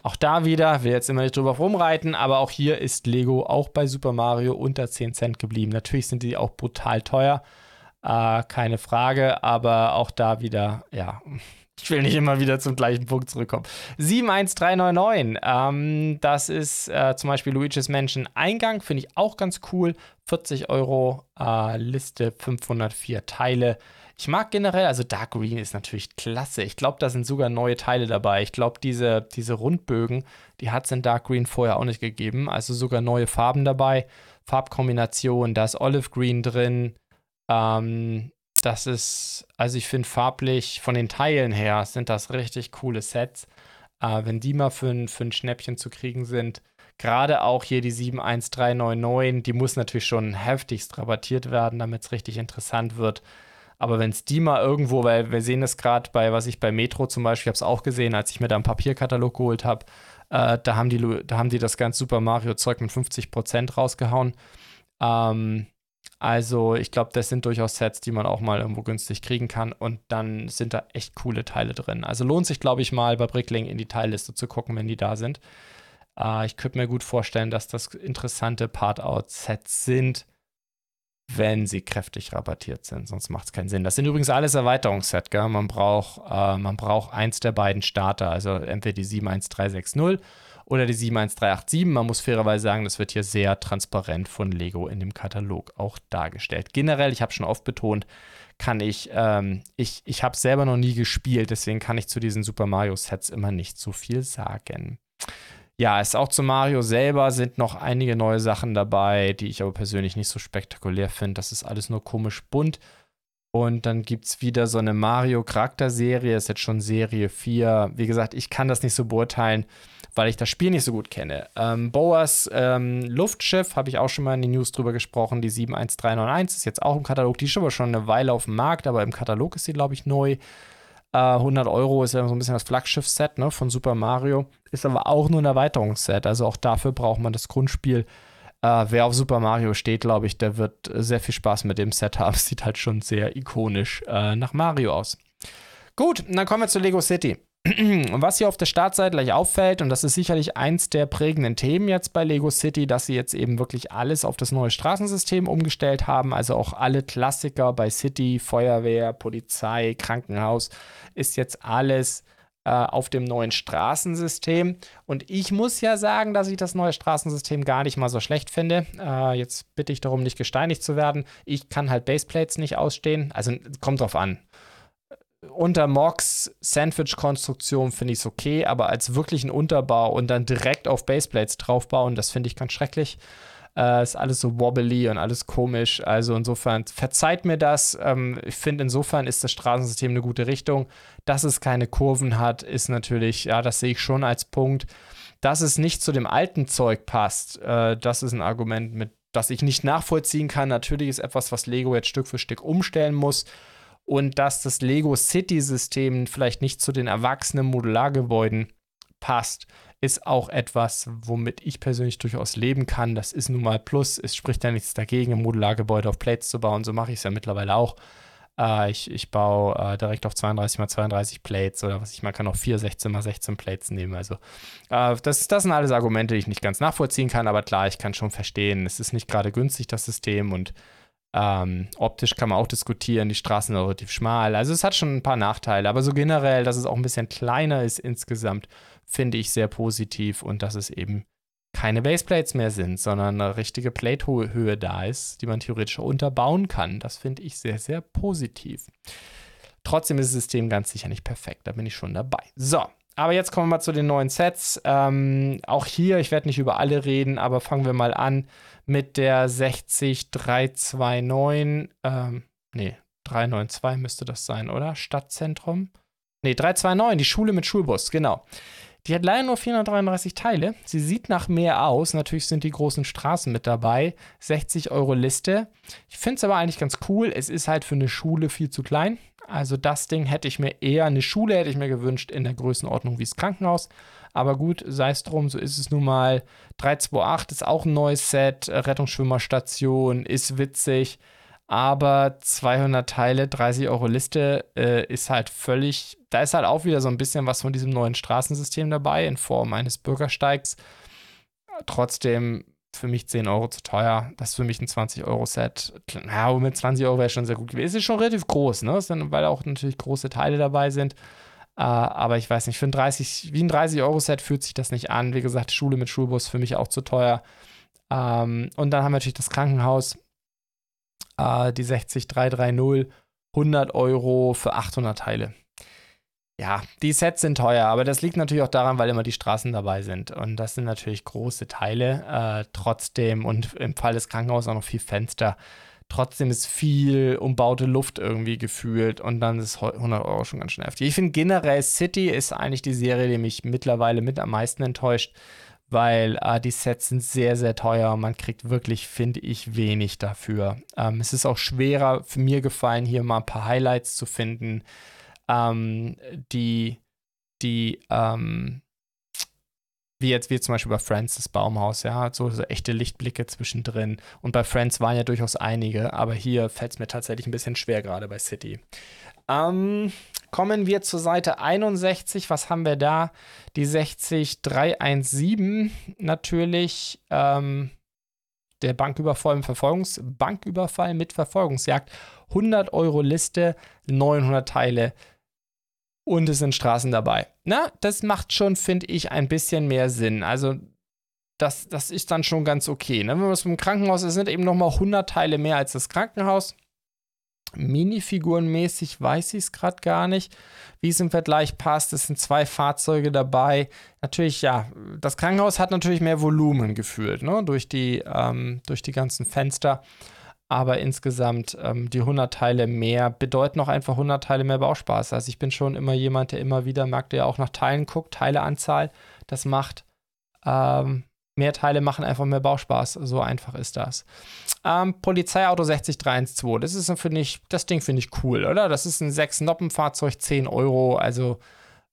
Auch da wieder, will jetzt immer nicht drüber rumreiten, aber auch hier ist Lego auch bei Super Mario unter 10 Cent geblieben. Natürlich sind die auch brutal teuer, äh, keine Frage, aber auch da wieder, ja, Ich will nicht immer wieder zum gleichen Punkt zurückkommen. 71399. Ähm, das ist äh, zum Beispiel Luigi's Mansion Eingang. Finde ich auch ganz cool. 40 Euro. Äh, Liste 504 Teile. Ich mag generell, also Dark Green ist natürlich klasse. Ich glaube, da sind sogar neue Teile dabei. Ich glaube, diese, diese Rundbögen, die hat es in Dark Green vorher auch nicht gegeben. Also sogar neue Farben dabei. Farbkombination, da ist Olive Green drin. Ähm, das ist, also ich finde farblich von den Teilen her sind das richtig coole Sets. Äh, wenn die mal für für ein Schnäppchen zu kriegen sind, gerade auch hier die 71399, die muss natürlich schon heftigst rabattiert werden, damit es richtig interessant wird. Aber wenn es die mal irgendwo, weil wir sehen es gerade bei, was ich bei Metro zum Beispiel, habe es auch gesehen, als ich mir da einen Papierkatalog geholt habe, äh, da, haben die, da haben die das ganze Super Mario-Zeug mit 50% rausgehauen. Ähm, also ich glaube, das sind durchaus Sets, die man auch mal irgendwo günstig kriegen kann und dann sind da echt coole Teile drin. Also lohnt sich, glaube ich, mal bei Brickling in die Teilliste zu gucken, wenn die da sind. Äh, ich könnte mir gut vorstellen, dass das interessante Part-Out-Sets sind wenn sie kräftig rabattiert sind, sonst macht es keinen Sinn. Das sind übrigens alles Erweiterungssets, gell? Man braucht, äh, man braucht eins der beiden Starter, also entweder die 71360 oder die 71387. Man muss fairerweise sagen, das wird hier sehr transparent von Lego in dem Katalog auch dargestellt. Generell, ich habe schon oft betont, kann ich, ähm, ich, ich habe selber noch nie gespielt, deswegen kann ich zu diesen Super Mario Sets immer nicht so viel sagen. Ja, es auch zu Mario selber sind noch einige neue Sachen dabei, die ich aber persönlich nicht so spektakulär finde. Das ist alles nur komisch bunt. Und dann gibt es wieder so eine Mario-Charakterserie, ist jetzt schon Serie 4. Wie gesagt, ich kann das nicht so beurteilen, weil ich das Spiel nicht so gut kenne. Ähm, Boas ähm, Luftschiff, habe ich auch schon mal in den News drüber gesprochen, die 71391 ist jetzt auch im Katalog. Die ist aber schon eine Weile auf dem Markt, aber im Katalog ist sie, glaube ich, neu. 100 äh, Euro ist ja so ein bisschen das Flaggschiff-Set ne, von Super Mario. Ist aber auch nur ein Erweiterungsset. Also auch dafür braucht man das Grundspiel. Äh, wer auf Super Mario steht, glaube ich, der wird sehr viel Spaß mit dem Set haben. Sieht halt schon sehr ikonisch äh, nach Mario aus. Gut, dann kommen wir zu Lego City. Und was hier auf der Startseite gleich auffällt, und das ist sicherlich eins der prägenden Themen jetzt bei Lego City, dass sie jetzt eben wirklich alles auf das neue Straßensystem umgestellt haben. Also auch alle Klassiker bei City, Feuerwehr, Polizei, Krankenhaus, ist jetzt alles äh, auf dem neuen Straßensystem. Und ich muss ja sagen, dass ich das neue Straßensystem gar nicht mal so schlecht finde. Äh, jetzt bitte ich darum, nicht gesteinigt zu werden. Ich kann halt Baseplates nicht ausstehen. Also kommt drauf an unter Mox Sandwich-Konstruktion finde ich es okay, aber als wirklichen Unterbau und dann direkt auf Baseplates draufbauen, das finde ich ganz schrecklich. Äh, ist alles so wobbly und alles komisch. Also insofern verzeiht mir das. Ähm, ich finde, insofern ist das Straßensystem eine gute Richtung. Dass es keine Kurven hat, ist natürlich, ja, das sehe ich schon als Punkt. Dass es nicht zu dem alten Zeug passt, äh, das ist ein Argument, mit das ich nicht nachvollziehen kann. Natürlich ist etwas, was Lego jetzt Stück für Stück umstellen muss und dass das Lego City-System vielleicht nicht zu den erwachsenen Modulargebäuden passt, ist auch etwas, womit ich persönlich durchaus leben kann. Das ist nun mal Plus. Es spricht ja nichts dagegen, ein Modulargebäude auf Plates zu bauen. So mache ich es ja mittlerweile auch. Äh, ich, ich baue äh, direkt auf 32 x 32 Plates oder was ich, man kann auch 4 16 x 16 Plates nehmen. Also, äh, das, das sind alles Argumente, die ich nicht ganz nachvollziehen kann, aber klar, ich kann schon verstehen, es ist nicht gerade günstig, das System und ähm, optisch kann man auch diskutieren, die Straßen sind relativ schmal. Also es hat schon ein paar Nachteile, aber so generell, dass es auch ein bisschen kleiner ist insgesamt, finde ich sehr positiv und dass es eben keine Baseplates mehr sind, sondern eine richtige Plate-Höhe da ist, die man theoretisch unterbauen kann. Das finde ich sehr, sehr positiv. Trotzdem ist das System ganz sicher nicht perfekt, da bin ich schon dabei. So, aber jetzt kommen wir mal zu den neuen Sets. Ähm, auch hier, ich werde nicht über alle reden, aber fangen wir mal an mit der 60329. Ähm, nee, 392 müsste das sein, oder? Stadtzentrum? Nee, 329, die Schule mit Schulbus, genau. Die hat leider nur 433 Teile. Sie sieht nach mehr aus. Natürlich sind die großen Straßen mit dabei. 60 Euro Liste. Ich finde es aber eigentlich ganz cool. Es ist halt für eine Schule viel zu klein. Also das Ding hätte ich mir eher, eine Schule hätte ich mir gewünscht in der Größenordnung wie das Krankenhaus. Aber gut, sei es drum, so ist es nun mal. 328 ist auch ein neues Set, äh, Rettungsschwimmerstation, ist witzig. Aber 200 Teile, 30 Euro Liste äh, ist halt völlig, da ist halt auch wieder so ein bisschen was von diesem neuen Straßensystem dabei in Form eines Bürgersteigs. Trotzdem für mich 10 Euro zu teuer. Das ist für mich ein 20-Euro-Set. Ja, mit 20 Euro wäre schon sehr gut gewesen. Es ist schon relativ groß, ne? Weil auch natürlich große Teile dabei sind. Uh, aber ich weiß nicht, für ein 30, wie ein 30-Euro-Set fühlt sich das nicht an. Wie gesagt, Schule mit Schulbus für mich auch zu teuer. Um, ähm, und dann haben wir natürlich das Krankenhaus, uh, die 60330, 100 Euro für 800 Teile. Ja, die Sets sind teuer, aber das liegt natürlich auch daran, weil immer die Straßen dabei sind. Und das sind natürlich große Teile. Uh, trotzdem und im Fall des Krankenhauses auch noch viel Fenster trotzdem ist viel umbaute Luft irgendwie gefühlt und dann ist 100 Euro schon ganz schön heftig. Ich finde generell City ist eigentlich die Serie, die mich mittlerweile mit am meisten enttäuscht, weil äh, die Sets sind sehr, sehr teuer und man kriegt wirklich, finde ich, wenig dafür. Ähm, es ist auch schwerer für mir gefallen, hier mal ein paar Highlights zu finden, ähm, die, die, ähm, wie jetzt wie zum Beispiel bei Friends das Baumhaus, ja, so, so echte Lichtblicke zwischendrin. Und bei Friends waren ja durchaus einige, aber hier fällt es mir tatsächlich ein bisschen schwer, gerade bei City. Ähm, kommen wir zur Seite 61. Was haben wir da? Die 60317 natürlich. Ähm, der Banküberfall, Verfolgungs Banküberfall mit Verfolgungsjagd. 100 Euro Liste, 900 Teile und es sind Straßen dabei. Na, das macht schon, finde ich, ein bisschen mehr Sinn. Also, das, das ist dann schon ganz okay. Ne? Wenn man es im Krankenhaus ist, sind eben nochmal 100 Teile mehr als das Krankenhaus. Minifigurenmäßig weiß ich es gerade gar nicht, wie es im Vergleich passt. Es sind zwei Fahrzeuge dabei. Natürlich, ja, das Krankenhaus hat natürlich mehr Volumen gefühlt, ne? durch, die, ähm, durch die ganzen Fenster aber insgesamt ähm, die 100 Teile mehr bedeuten auch einfach 100 Teile mehr Bauspaß. Also ich bin schon immer jemand, der immer wieder mag, der auch nach Teilen guckt, Teileanzahl. Das macht ähm, mehr Teile machen einfach mehr Bauspaß. So einfach ist das. Ähm, Polizeiauto 60312. Das ist finde ich, das Ding finde ich cool, oder? Das ist ein 6 Noppen Fahrzeug, 10 Euro. Also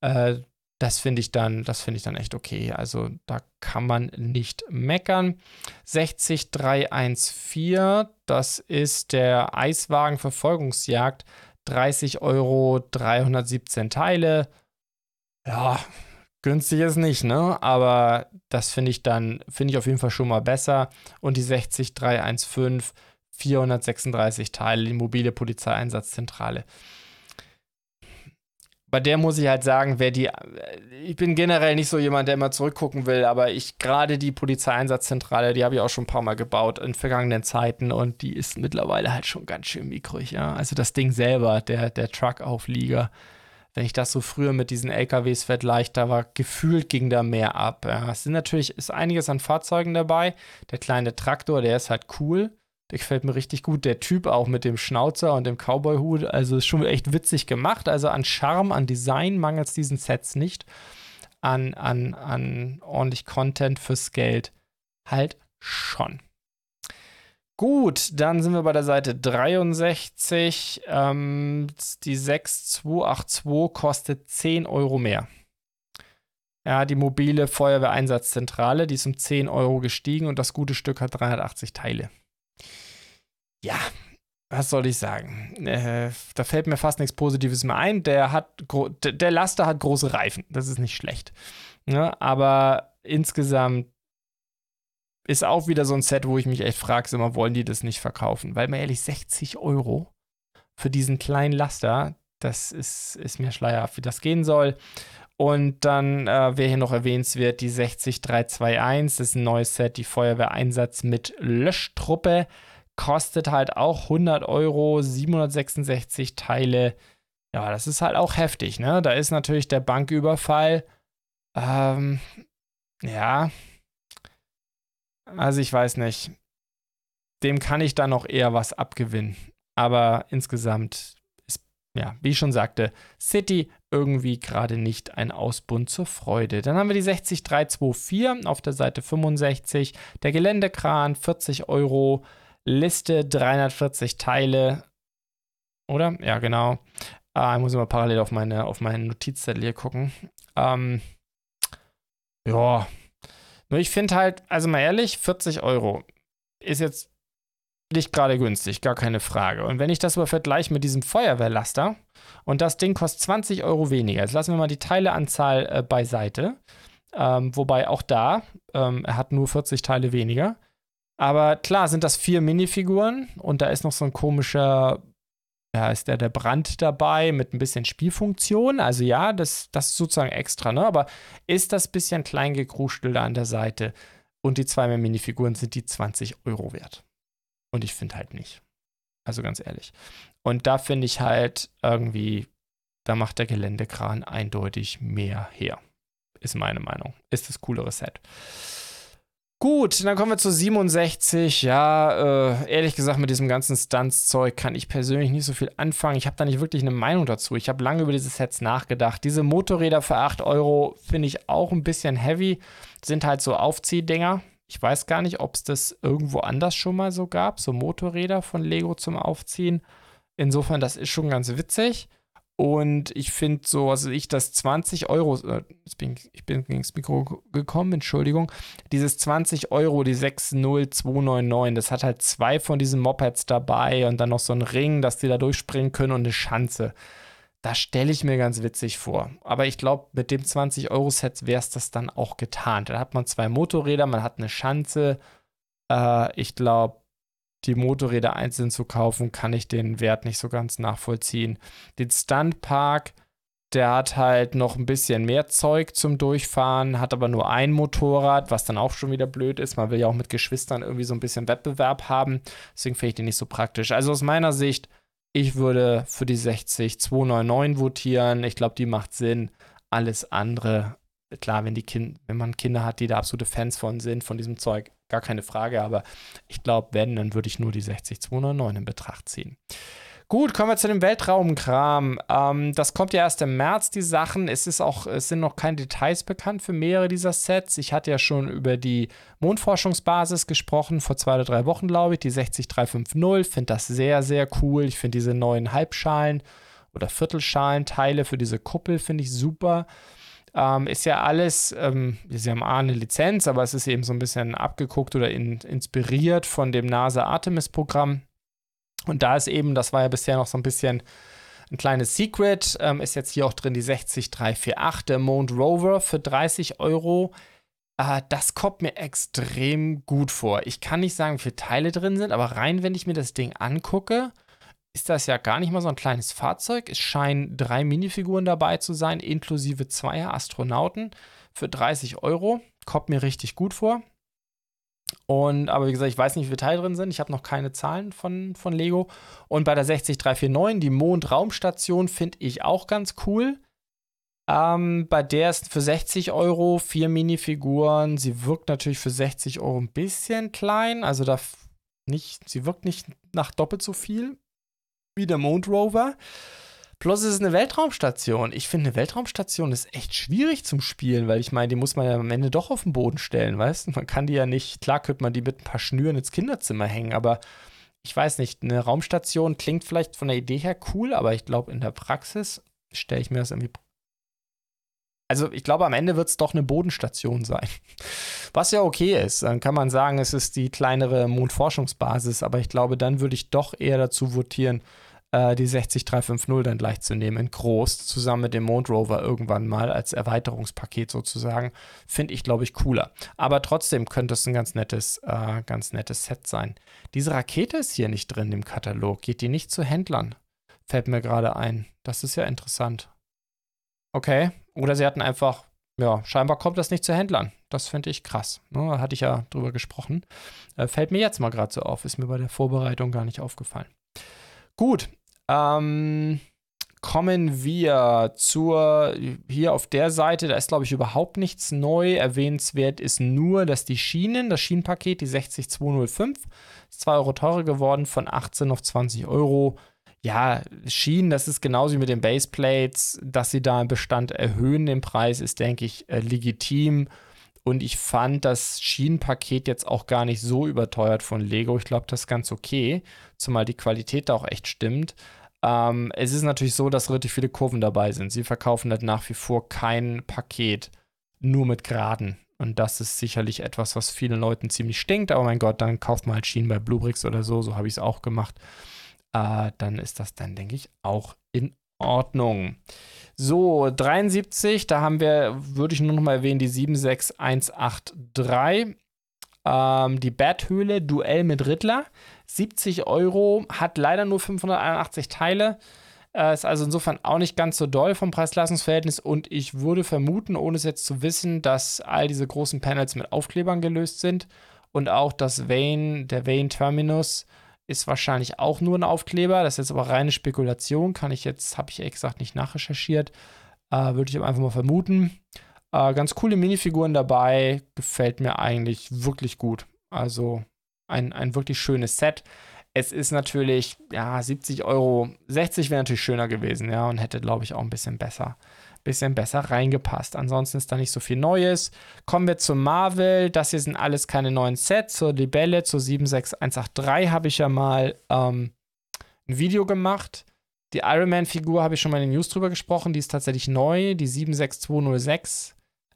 äh, das finde ich dann, das finde ich dann echt okay. Also da kann man nicht meckern. 60314, das ist der Eiswagen Verfolgungsjagd. 30 Euro, 317 Teile. Ja, günstig ist nicht, ne? Aber das finde ich dann, finde ich auf jeden Fall schon mal besser. Und die 60315, 436 Teile, die mobile Polizeieinsatzzentrale bei der muss ich halt sagen, wer die. Ich bin generell nicht so jemand, der immer zurückgucken will, aber ich gerade die Polizeieinsatzzentrale, die habe ich auch schon ein paar Mal gebaut in vergangenen Zeiten und die ist mittlerweile halt schon ganz schön mickrig, ja. Also das Ding selber, der, der Truck-Auflieger, wenn ich das so früher mit diesen LKWs vergleiche, da war gefühlt ging da mehr ab. Ja. Es sind natürlich, ist einiges an Fahrzeugen dabei. Der kleine Traktor, der ist halt cool. Der gefällt mir richtig gut. Der Typ auch mit dem Schnauzer und dem Cowboy-Hut, also ist schon echt witzig gemacht. Also an Charme, an Design mangelt es diesen Sets nicht. An, an, an ordentlich Content fürs Geld halt schon. Gut, dann sind wir bei der Seite 63. Ähm, die 6282 kostet 10 Euro mehr. Ja, die mobile Feuerwehreinsatzzentrale, die ist um 10 Euro gestiegen und das gute Stück hat 380 Teile ja, was soll ich sagen? Äh, da fällt mir fast nichts Positives mehr ein. Der hat der Laster hat große Reifen. Das ist nicht schlecht. Ne? Aber insgesamt ist auch wieder so ein Set, wo ich mich echt frage, immer wollen die das nicht verkaufen? Weil mir ehrlich 60 Euro für diesen kleinen Laster, das ist, ist mir schleierhaft, wie das gehen soll. Und dann, äh, wer hier noch erwähnenswert, die 60321, das ist ein neues Set, die Feuerwehreinsatz mit Löschtruppe kostet halt auch 100 Euro, 766 Teile. Ja, das ist halt auch heftig, ne? Da ist natürlich der Banküberfall. Ähm, ja. Also ich weiß nicht. Dem kann ich dann noch eher was abgewinnen. Aber insgesamt ist, ja, wie ich schon sagte, City irgendwie gerade nicht ein Ausbund zur Freude. Dann haben wir die 60324 auf der Seite 65. Der Geländekran, 40 Euro. Liste 340 Teile. Oder? Ja, genau. Ah, ich muss immer parallel auf meine, auf meinen Notizzettel hier gucken. Ähm, ja. Nur ich finde halt, also mal ehrlich, 40 Euro ist jetzt nicht gerade günstig, gar keine Frage. Und wenn ich das aber vergleiche mit diesem Feuerwehrlaster und das Ding kostet 20 Euro weniger, jetzt lassen wir mal die Teileanzahl äh, beiseite. Ähm, wobei auch da, ähm, er hat nur 40 Teile weniger. Aber klar sind das vier Minifiguren und da ist noch so ein komischer, da ist der, der Brand dabei mit ein bisschen Spielfunktion. Also ja, das, das ist sozusagen extra, ne? Aber ist das bisschen klein gekruschelt da an der Seite und die zwei mehr Minifiguren sind die 20 Euro wert. Und ich finde halt nicht. Also ganz ehrlich. Und da finde ich halt irgendwie, da macht der Geländekran eindeutig mehr her. Ist meine Meinung. Ist das coolere Set. Gut, dann kommen wir zu 67. Ja, äh, ehrlich gesagt, mit diesem ganzen Stunts-Zeug kann ich persönlich nicht so viel anfangen. Ich habe da nicht wirklich eine Meinung dazu. Ich habe lange über diese Sets nachgedacht. Diese Motorräder für 8 Euro finde ich auch ein bisschen heavy. Sind halt so Aufziehdinger. Ich weiß gar nicht, ob es das irgendwo anders schon mal so gab. So Motorräder von Lego zum Aufziehen. Insofern, das ist schon ganz witzig. Und ich finde so, also ich das 20 Euro, äh, bin, ich bin ins Mikro gekommen, Entschuldigung, dieses 20 Euro, die 60299, das hat halt zwei von diesen Mopeds dabei und dann noch so ein Ring, dass die da durchspringen können und eine Schanze. Das stelle ich mir ganz witzig vor. Aber ich glaube, mit dem 20-Euro-Set wäre es das dann auch getan. Da hat man zwei Motorräder, man hat eine Schanze. Äh, ich glaube, die Motorräder einzeln zu kaufen, kann ich den Wert nicht so ganz nachvollziehen. Den Stuntpark, der hat halt noch ein bisschen mehr Zeug zum Durchfahren, hat aber nur ein Motorrad, was dann auch schon wieder blöd ist. Man will ja auch mit Geschwistern irgendwie so ein bisschen Wettbewerb haben. Deswegen finde ich den nicht so praktisch. Also aus meiner Sicht, ich würde für die 60 299 votieren. Ich glaube, die macht Sinn. Alles andere, klar, wenn, die kind, wenn man Kinder hat, die da absolute Fans von sind, von diesem Zeug, gar keine Frage, aber ich glaube, wenn, dann würde ich nur die 60209 in Betracht ziehen. Gut, kommen wir zu dem Weltraumkram. Ähm, das kommt ja erst im März, die Sachen. Es, ist auch, es sind noch keine Details bekannt für mehrere dieser Sets. Ich hatte ja schon über die Mondforschungsbasis gesprochen, vor zwei oder drei Wochen, glaube ich, die 60350. Finde das sehr, sehr cool. Ich finde diese neuen Halbschalen oder Viertelschalenteile für diese Kuppel, finde ich super. Ähm, ist ja alles, ähm, sie haben A eine Lizenz, aber es ist eben so ein bisschen abgeguckt oder in, inspiriert von dem NASA Artemis-Programm. Und da ist eben, das war ja bisher noch so ein bisschen ein kleines Secret, ähm, ist jetzt hier auch drin die 60348, der Mount Rover für 30 Euro. Äh, das kommt mir extrem gut vor. Ich kann nicht sagen, wie viele Teile drin sind, aber rein, wenn ich mir das Ding angucke, ist das ja gar nicht mal so ein kleines Fahrzeug. Es scheinen drei Minifiguren dabei zu sein, inklusive zweier Astronauten für 30 Euro. Kommt mir richtig gut vor. Und, aber wie gesagt, ich weiß nicht, wie viele Teile drin sind. Ich habe noch keine Zahlen von, von Lego. Und bei der 60349, die Mondraumstation, finde ich auch ganz cool. Ähm, bei der ist für 60 Euro vier Minifiguren. Sie wirkt natürlich für 60 Euro ein bisschen klein. Also da nicht, sie wirkt nicht nach doppelt so viel wie der Mondrover. Plus es ist eine Weltraumstation. Ich finde, eine Weltraumstation ist echt schwierig zum Spielen, weil ich meine, die muss man ja am Ende doch auf den Boden stellen, weißt du? Man kann die ja nicht, klar könnte man die mit ein paar Schnüren ins Kinderzimmer hängen, aber ich weiß nicht, eine Raumstation klingt vielleicht von der Idee her cool, aber ich glaube, in der Praxis stelle ich mir das irgendwie. Also, ich glaube, am Ende wird es doch eine Bodenstation sein. Was ja okay ist. Dann kann man sagen, es ist die kleinere Mondforschungsbasis, aber ich glaube, dann würde ich doch eher dazu votieren, äh, die 60350 dann gleich zu nehmen, in groß, zusammen mit dem Mondrover irgendwann mal als Erweiterungspaket sozusagen, finde ich, glaube ich, cooler. Aber trotzdem könnte es ein ganz nettes, äh, ganz nettes Set sein. Diese Rakete ist hier nicht drin im Katalog. Geht die nicht zu Händlern? Fällt mir gerade ein. Das ist ja interessant. Okay. Oder sie hatten einfach, ja, scheinbar kommt das nicht zu Händlern. Das finde ich krass. Ne, hatte ich ja drüber gesprochen. Äh, fällt mir jetzt mal gerade so auf. Ist mir bei der Vorbereitung gar nicht aufgefallen. Gut, ähm, kommen wir zur, hier auf der Seite, da ist glaube ich überhaupt nichts neu. Erwähnenswert ist nur, dass die Schienen, das Schienenpaket, die 60205, ist 2 Euro teurer geworden, von 18 auf 20 Euro. Ja, Schienen, das ist genauso wie mit den Baseplates, dass sie da im Bestand erhöhen den Preis, ist, denke ich, äh, legitim. Und ich fand das Schienenpaket jetzt auch gar nicht so überteuert von Lego. Ich glaube, das ist ganz okay, zumal die Qualität da auch echt stimmt. Ähm, es ist natürlich so, dass relativ viele Kurven dabei sind. Sie verkaufen halt nach wie vor kein Paket nur mit Geraden. Und das ist sicherlich etwas, was vielen Leuten ziemlich stinkt. Aber mein Gott, dann kauft man halt Schienen bei Bluebricks oder so. So habe ich es auch gemacht. Äh, dann ist das dann, denke ich, auch in Ordnung. So, 73, da haben wir, würde ich nur noch mal erwähnen, die 76183. Ähm, die Bat-Höhle, Duell mit Riddler. 70 Euro, hat leider nur 581 Teile. Äh, ist also insofern auch nicht ganz so doll vom Preis-Leistungs-Verhältnis. Und ich würde vermuten, ohne es jetzt zu wissen, dass all diese großen Panels mit Aufklebern gelöst sind. Und auch das Vane, der Vane Terminus ist wahrscheinlich auch nur ein Aufkleber. Das ist jetzt aber reine Spekulation. Kann ich jetzt, habe ich gesagt nicht nachrecherchiert. Äh, würde ich aber einfach mal vermuten. Äh, ganz coole Minifiguren dabei. Gefällt mir eigentlich wirklich gut. Also ein, ein wirklich schönes Set. Es ist natürlich, ja, 70 Euro, 60 wäre natürlich schöner gewesen, ja, und hätte, glaube ich, auch ein bisschen besser, bisschen besser reingepasst. Ansonsten ist da nicht so viel Neues. Kommen wir zu Marvel. Das hier sind alles keine neuen Sets. Zur Libelle, zur 76183 habe ich ja mal ähm, ein Video gemacht. Die Iron Man-Figur habe ich schon mal in den News drüber gesprochen. Die ist tatsächlich neu, die 76206.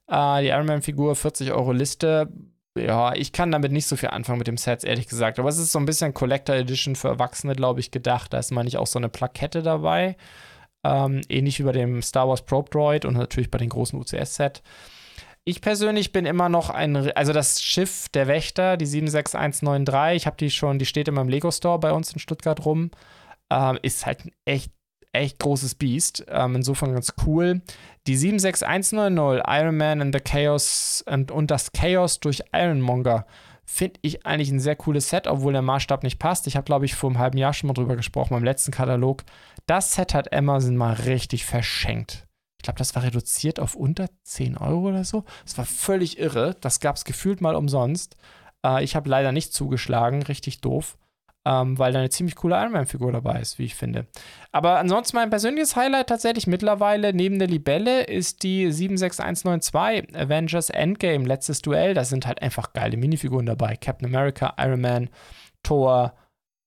Äh, die Iron Man-Figur, 40 Euro Liste. Ja, ich kann damit nicht so viel anfangen mit dem Set, ehrlich gesagt. Aber es ist so ein bisschen Collector Edition für Erwachsene, glaube ich, gedacht. Da ist mal nicht auch so eine Plakette dabei. Ähm, ähnlich wie bei dem Star Wars Probe Droid und natürlich bei den großen UCS-Set. Ich persönlich bin immer noch ein, also das Schiff der Wächter, die 76193, ich habe die schon, die steht in meinem Lego Store bei uns in Stuttgart rum, ähm, ist halt ein echt echt großes Biest. Ähm, insofern ganz cool. Die 76190 Iron Man and the Chaos und, und das Chaos durch Ironmonger finde ich eigentlich ein sehr cooles Set, obwohl der Maßstab nicht passt. Ich habe, glaube ich, vor einem halben Jahr schon mal drüber gesprochen, beim letzten Katalog. Das Set hat Amazon mal richtig verschenkt. Ich glaube, das war reduziert auf unter 10 Euro oder so. Das war völlig irre. Das gab es gefühlt mal umsonst. Äh, ich habe leider nicht zugeschlagen, richtig doof ähm, weil da eine ziemlich coole Iron Man-Figur dabei ist, wie ich finde. Aber ansonsten mein persönliches Highlight tatsächlich mittlerweile neben der Libelle ist die 76192 Avengers Endgame, letztes Duell. Da sind halt einfach geile Minifiguren dabei. Captain America, Iron Man, Thor,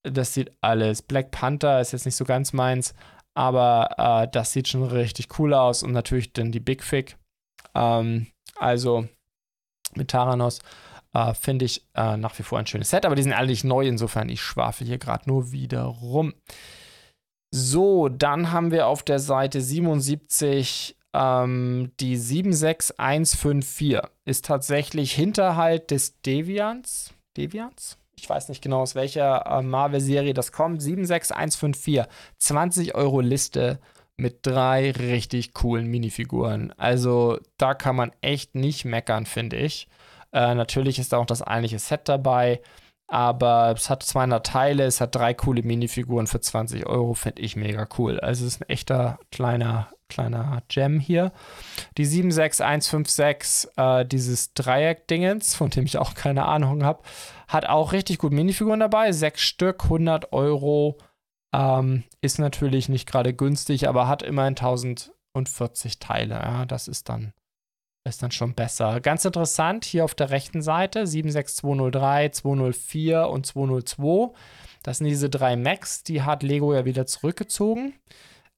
das sieht alles. Black Panther ist jetzt nicht so ganz meins, aber äh, das sieht schon richtig cool aus und natürlich dann die Big Fig. Ähm, also mit Taranos. Äh, Finde ich äh, nach wie vor ein schönes Set, aber die sind alle nicht neu, insofern ich schwafel hier gerade nur wieder rum. So, dann haben wir auf der Seite 77 ähm, die 76154. Ist tatsächlich Hinterhalt des Deviants. Deviants? Ich weiß nicht genau, aus welcher äh, Marvel-Serie das kommt. 76154. 20 Euro Liste mit drei richtig coolen Minifiguren. Also da kann man echt nicht meckern, finde ich. Äh, natürlich ist da auch das eigentliche Set dabei, aber es hat 200 Teile, es hat drei coole Minifiguren für 20 Euro, finde ich mega cool. Also es ist ein echter kleiner, kleiner Gem hier. Die 76156, äh, dieses Dreieck-Dingens, von dem ich auch keine Ahnung habe, hat auch richtig gut Minifiguren dabei. Sechs Stück, 100 Euro. Ähm, ist natürlich nicht gerade günstig, aber hat immerhin 1040 Teile. Ja, das ist dann ist dann schon besser. Ganz interessant, hier auf der rechten Seite 76203, 204 und 202. Das sind diese drei Macs, die hat Lego ja wieder zurückgezogen.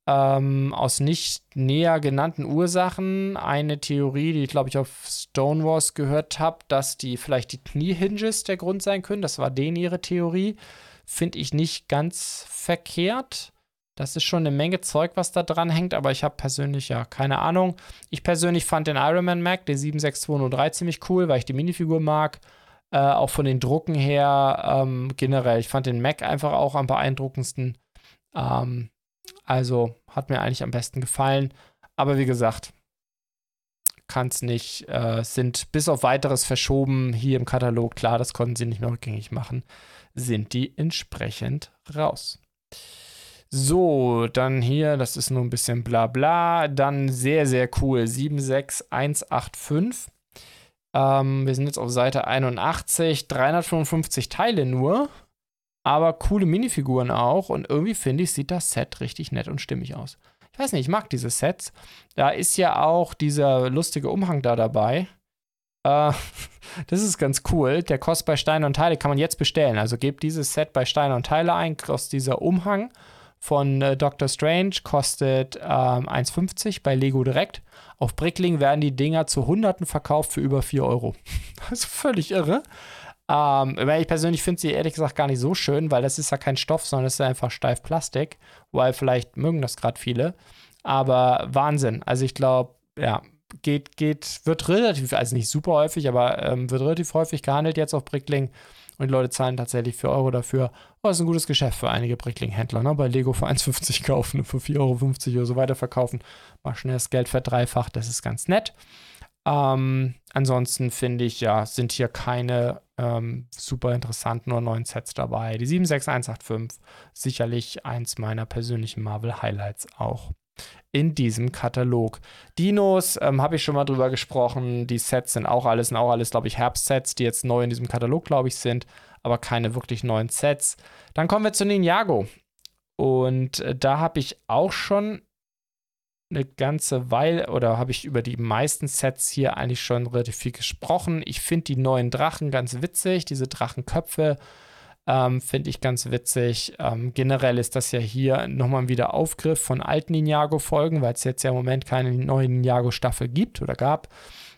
Ähm, aus nicht näher genannten Ursachen. Eine Theorie, die ich glaube ich auf Stonewalls gehört habe, dass die vielleicht die Knie-Hinges der Grund sein können. Das war denen ihre Theorie. Finde ich nicht ganz verkehrt. Das ist schon eine Menge Zeug, was da dran hängt, aber ich habe persönlich ja keine Ahnung. Ich persönlich fand den Iron Man Mac, den 76203, ziemlich cool, weil ich die Minifigur mag. Äh, auch von den Drucken her ähm, generell. Ich fand den Mac einfach auch am beeindruckendsten. Ähm, also hat mir eigentlich am besten gefallen. Aber wie gesagt, kann es nicht, äh, sind bis auf weiteres verschoben hier im Katalog. Klar, das konnten sie nicht mehr rückgängig machen. Sind die entsprechend raus. So, dann hier, das ist nur ein bisschen bla bla. Dann sehr, sehr cool, 76185. Ähm, wir sind jetzt auf Seite 81, 355 Teile nur, aber coole Minifiguren auch. Und irgendwie finde ich, sieht das Set richtig nett und stimmig aus. Ich weiß nicht, ich mag diese Sets. Da ist ja auch dieser lustige Umhang da dabei. Äh, das ist ganz cool. Der kostet bei Steine und Teile, kann man jetzt bestellen. Also gebt dieses Set bei Steine und Teile ein, kostet dieser Umhang von äh, Doctor Strange kostet ähm, 1,50 bei Lego direkt. Auf Brickling werden die Dinger zu Hunderten verkauft für über 4 Euro. das ist völlig irre. Ähm, ich persönlich finde sie ehrlich gesagt gar nicht so schön, weil das ist ja kein Stoff, sondern es ist einfach steif Plastik. Weil vielleicht mögen das gerade viele. Aber Wahnsinn. Also ich glaube, ja, geht, geht, wird relativ, also nicht super häufig, aber ähm, wird relativ häufig gehandelt jetzt auf Brickling. Und die Leute zahlen tatsächlich 4 Euro dafür. Oh, das ist ein gutes Geschäft für einige Brickling-Händler. Ne? Bei Lego für 1,50 kaufen, für 4,50 Euro oder so weiter verkaufen. Mal schnell das Geld verdreifacht, das ist ganz nett. Ähm, ansonsten finde ich, ja, sind hier keine ähm, super interessanten oder neuen Sets dabei. Die 76185, sicherlich eins meiner persönlichen Marvel-Highlights auch in diesem Katalog. Dinos ähm, habe ich schon mal drüber gesprochen. Die Sets sind auch alles, sind auch alles, glaube ich, Herbstsets, die jetzt neu in diesem Katalog, glaube ich, sind, aber keine wirklich neuen Sets. Dann kommen wir zu Ninjago. Und äh, da habe ich auch schon eine ganze Weile oder habe ich über die meisten Sets hier eigentlich schon relativ viel gesprochen. Ich finde die neuen Drachen ganz witzig, diese Drachenköpfe ähm, finde ich ganz witzig. Ähm, generell ist das ja hier nochmal ein Wiederaufgriff von alten Ninjago-Folgen, weil es jetzt ja im Moment keine neue Ninjago-Staffel gibt oder gab.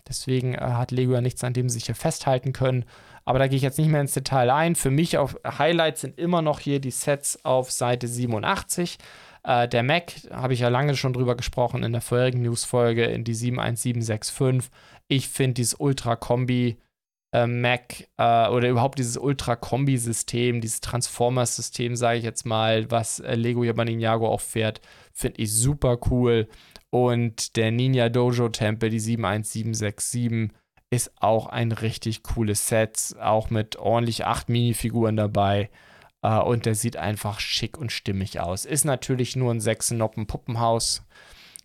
Deswegen äh, hat Lego ja nichts, an dem sie sich hier festhalten können. Aber da gehe ich jetzt nicht mehr ins Detail ein. Für mich auf Highlights sind immer noch hier die Sets auf Seite 87. Äh, der Mac, habe ich ja lange schon drüber gesprochen in der vorherigen Newsfolge, in die 71765. Ich finde dieses Ultra-Kombi äh, Mac äh, oder überhaupt dieses Ultra-Kombi-System, dieses Transformers-System, sage ich jetzt mal, was äh, Lego ja bei Ninjago auch fährt, finde ich super cool. Und der Ninja Dojo Tempel, die 71767, ist auch ein richtig cooles Set, auch mit ordentlich acht Minifiguren dabei. Uh, und der sieht einfach schick und stimmig aus. Ist natürlich nur ein Sechsenoppen Puppenhaus,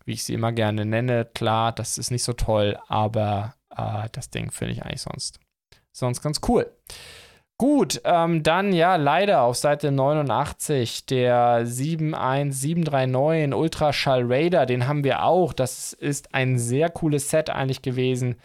wie ich sie immer gerne nenne. Klar, das ist nicht so toll, aber uh, das Ding finde ich eigentlich sonst, sonst ganz cool. Gut, ähm, dann ja, leider auf Seite 89 der 71739 Ultraschall Raider, den haben wir auch. Das ist ein sehr cooles Set eigentlich gewesen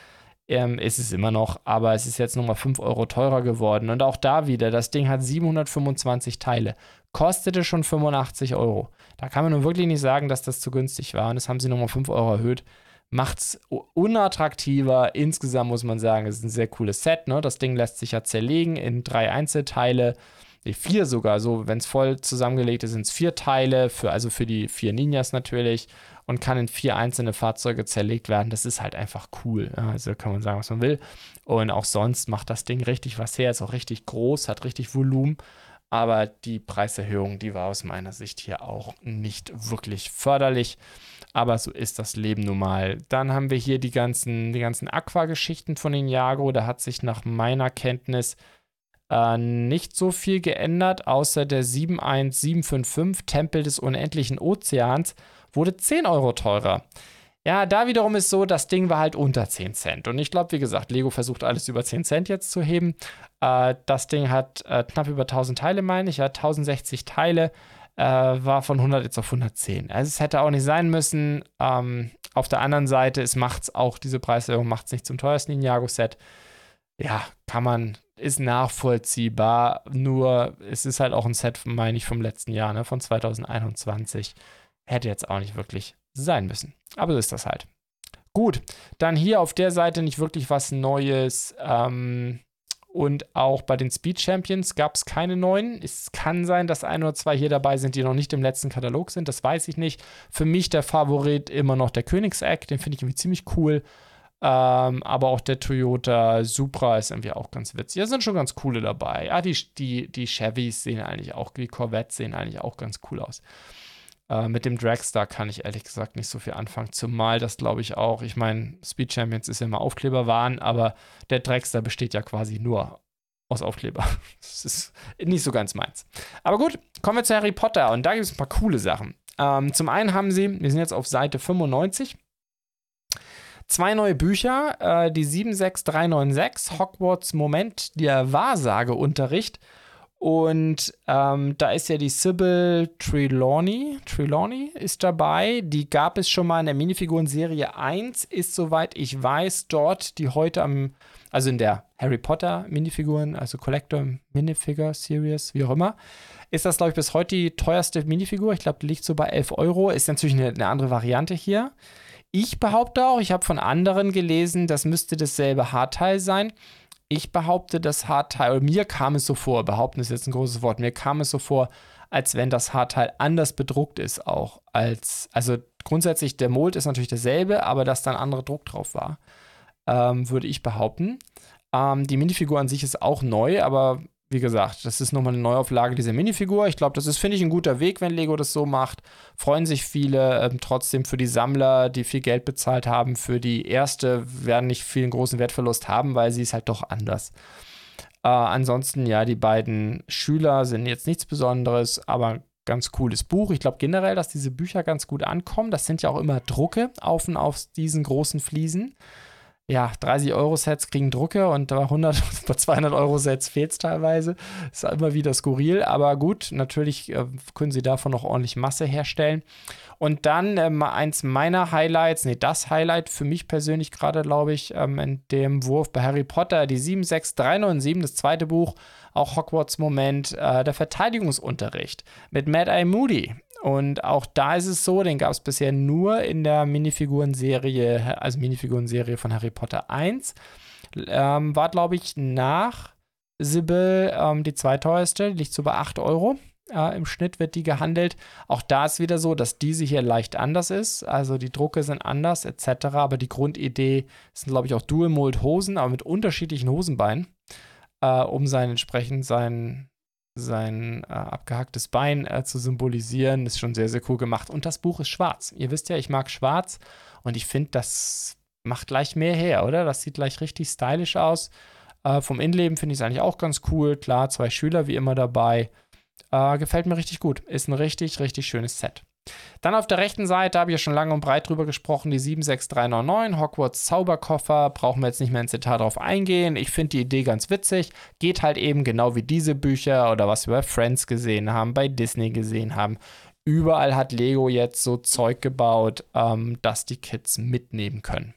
ähm, ist es immer noch, aber es ist jetzt nochmal 5 Euro teurer geworden. Und auch da wieder, das Ding hat 725 Teile, kostete schon 85 Euro. Da kann man nun wirklich nicht sagen, dass das zu günstig war. Und das haben sie nochmal 5 Euro erhöht. Macht es unattraktiver. Insgesamt muss man sagen, es ist ein sehr cooles Set. Ne? Das Ding lässt sich ja zerlegen in drei Einzelteile. Nee, vier sogar. So, wenn es voll zusammengelegt ist, sind es vier Teile, für, also für die vier Ninjas natürlich und kann in vier einzelne Fahrzeuge zerlegt werden. Das ist halt einfach cool. Also kann man sagen, was man will. Und auch sonst macht das Ding richtig was her, ist auch richtig groß, hat richtig Volumen. Aber die Preiserhöhung, die war aus meiner Sicht hier auch nicht wirklich förderlich. Aber so ist das Leben nun mal. Dann haben wir hier die ganzen, die ganzen Aqua-Geschichten von den Jago. Da hat sich nach meiner Kenntnis äh, nicht so viel geändert, außer der 71755 Tempel des unendlichen Ozeans wurde 10 Euro teurer. Ja, da wiederum ist so, das Ding war halt unter 10 Cent. Und ich glaube, wie gesagt, Lego versucht alles über 10 Cent jetzt zu heben. Äh, das Ding hat äh, knapp über 1000 Teile, meine ich. Ja, 1060 Teile. Äh, war von 100 jetzt auf 110. Also es hätte auch nicht sein müssen. Ähm, auf der anderen Seite, es macht es auch, diese Preiserhöhung macht es nicht zum teuersten Ninjago-Set. Ja, kann man, ist nachvollziehbar. Nur, es ist halt auch ein Set, meine ich, vom letzten Jahr, ne, von 2021. Hätte jetzt auch nicht wirklich sein müssen. Aber so ist das halt. Gut, dann hier auf der Seite nicht wirklich was Neues. Ähm, und auch bei den Speed Champions gab es keine neuen. Es kann sein, dass ein oder zwei hier dabei sind, die noch nicht im letzten Katalog sind. Das weiß ich nicht. Für mich der Favorit immer noch der Königseck. Den finde ich irgendwie ziemlich cool. Ähm, aber auch der Toyota Supra ist irgendwie auch ganz witzig. Da sind schon ganz coole dabei. Ja, die, die, die Chevys sehen eigentlich auch, die Corvettes sehen eigentlich auch ganz cool aus. Äh, mit dem Dragstar kann ich ehrlich gesagt nicht so viel anfangen, zumal das glaube ich auch, ich meine, Speed Champions ist ja immer Aufkleberwahn, aber der Dragstar besteht ja quasi nur aus Aufkleber. Das ist nicht so ganz meins. Aber gut, kommen wir zu Harry Potter und da gibt es ein paar coole Sachen. Ähm, zum einen haben sie, wir sind jetzt auf Seite 95, zwei neue Bücher, äh, die 76396, Hogwarts Moment, der Wahrsageunterricht und ähm, da ist ja die Sybil Trelawney, Trelawney ist dabei. Die gab es schon mal in der Minifiguren-Serie 1, ist soweit ich weiß dort, die heute am, also in der Harry Potter Minifiguren, also Collector Minifigure Series, wie auch immer, ist das, glaube ich, bis heute die teuerste Minifigur. Ich glaube, die liegt so bei 11 Euro. Ist natürlich eine, eine andere Variante hier. Ich behaupte auch, ich habe von anderen gelesen, das müsste dasselbe Haarteil sein. Ich behaupte, das Haarteil, oder mir kam es so vor, behaupten ist jetzt ein großes Wort, mir kam es so vor, als wenn das Haarteil anders bedruckt ist auch als, also grundsätzlich der Mold ist natürlich derselbe, aber dass da ein anderer Druck drauf war, ähm, würde ich behaupten. Ähm, die Minifigur an sich ist auch neu, aber wie gesagt, das ist nochmal eine Neuauflage dieser Minifigur. Ich glaube, das ist, finde ich, ein guter Weg, wenn Lego das so macht. Freuen sich viele. Ähm, trotzdem für die Sammler, die viel Geld bezahlt haben, für die erste werden nicht viel großen Wertverlust haben, weil sie ist halt doch anders. Äh, ansonsten, ja, die beiden Schüler sind jetzt nichts Besonderes, aber ganz cooles Buch. Ich glaube generell, dass diese Bücher ganz gut ankommen. Das sind ja auch immer Drucke auf auf diesen großen Fliesen ja, 30 Euro Sets kriegen Drucke und bei 100, bei 200 Euro Sets fehlt es teilweise. Ist immer wieder skurril, aber gut, natürlich äh, können sie davon noch ordentlich Masse herstellen. Und dann ähm, eins meiner Highlights, nee, das Highlight für mich persönlich gerade, glaube ich, ähm, in dem Wurf bei Harry Potter, die 76397, das zweite Buch, auch Hogwarts-Moment, äh, der Verteidigungsunterricht mit Mad Eye Moody. Und auch da ist es so, den gab es bisher nur in der Minifiguren-Serie, also Minifiguren-Serie von Harry Potter 1. Ähm, war, glaube ich, nach Sibyl ähm, die zweiteuerste, liegt so bei 8 Euro. Äh, Im Schnitt wird die gehandelt. Auch da ist wieder so, dass diese hier leicht anders ist. Also die Drucke sind anders etc. Aber die Grundidee sind, glaube ich, auch Dual-Mold-Hosen, aber mit unterschiedlichen Hosenbeinen, äh, um sein entsprechend sein sein äh, abgehacktes Bein äh, zu symbolisieren. Ist schon sehr, sehr cool gemacht. Und das Buch ist schwarz. Ihr wisst ja, ich mag schwarz und ich finde, das macht gleich mehr her, oder? Das sieht gleich richtig stylisch aus. Äh, vom Innenleben finde ich es eigentlich auch ganz cool. Klar, zwei Schüler wie immer dabei. Äh, gefällt mir richtig gut. Ist ein richtig, richtig schönes Set. Dann auf der rechten Seite habe ich ja schon lange und breit drüber gesprochen, die 76399 Hogwarts Zauberkoffer. Brauchen wir jetzt nicht mehr ins Detail drauf eingehen. Ich finde die Idee ganz witzig. Geht halt eben genau wie diese Bücher oder was wir bei Friends gesehen haben, bei Disney gesehen haben. Überall hat Lego jetzt so Zeug gebaut, ähm, dass die Kids mitnehmen können,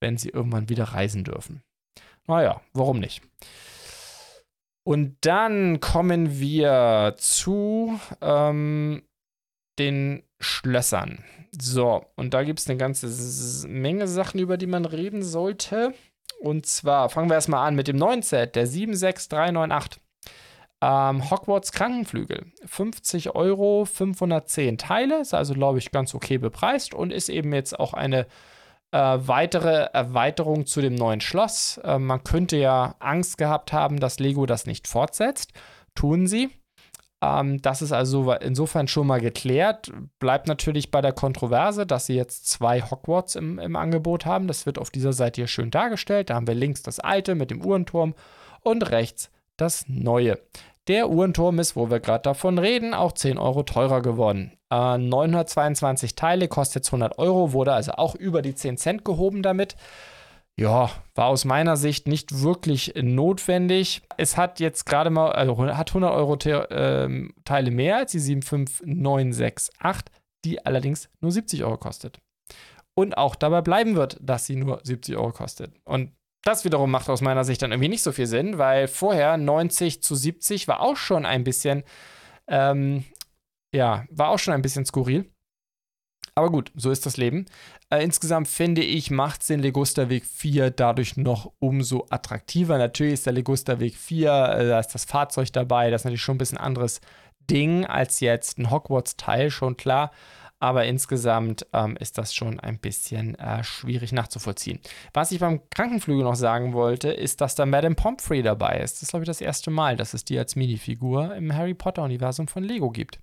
wenn sie irgendwann wieder reisen dürfen. Naja, warum nicht? Und dann kommen wir zu ähm, den Schlössern. So, und da gibt es eine ganze Menge Sachen, über die man reden sollte. Und zwar fangen wir erstmal an mit dem neuen Set, der 76398. Ähm, Hogwarts Krankenflügel. 50 Euro, 510 Teile. Ist also, glaube ich, ganz okay bepreist und ist eben jetzt auch eine äh, weitere Erweiterung zu dem neuen Schloss. Äh, man könnte ja Angst gehabt haben, dass Lego das nicht fortsetzt. Tun sie. Ähm, das ist also insofern schon mal geklärt. Bleibt natürlich bei der Kontroverse, dass sie jetzt zwei Hogwarts im, im Angebot haben. Das wird auf dieser Seite hier schön dargestellt. Da haben wir links das alte mit dem Uhrenturm und rechts das neue. Der Uhrenturm ist, wo wir gerade davon reden, auch 10 Euro teurer geworden. Äh, 922 Teile, kostet jetzt 100 Euro, wurde also auch über die 10 Cent gehoben damit ja, war aus meiner Sicht nicht wirklich notwendig. Es hat jetzt gerade mal, also hat 100 Euro äh, Teile mehr als die 75968, die allerdings nur 70 Euro kostet. Und auch dabei bleiben wird, dass sie nur 70 Euro kostet. Und das wiederum macht aus meiner Sicht dann irgendwie nicht so viel Sinn, weil vorher 90 zu 70 war auch schon ein bisschen, ähm, ja, war auch schon ein bisschen skurril. Aber gut, so ist das Leben. Äh, insgesamt finde ich, macht den Legusta-Weg 4 dadurch noch umso attraktiver. Natürlich ist der Legusta-Weg 4, äh, da ist das Fahrzeug dabei, das ist natürlich schon ein bisschen anderes Ding als jetzt ein Hogwarts-Teil, schon klar. Aber insgesamt ähm, ist das schon ein bisschen äh, schwierig nachzuvollziehen. Was ich beim Krankenflügel noch sagen wollte, ist, dass da Madame Pomfrey dabei ist. Das ist, glaube ich, das erste Mal, dass es die als Minifigur im Harry Potter-Universum von Lego gibt.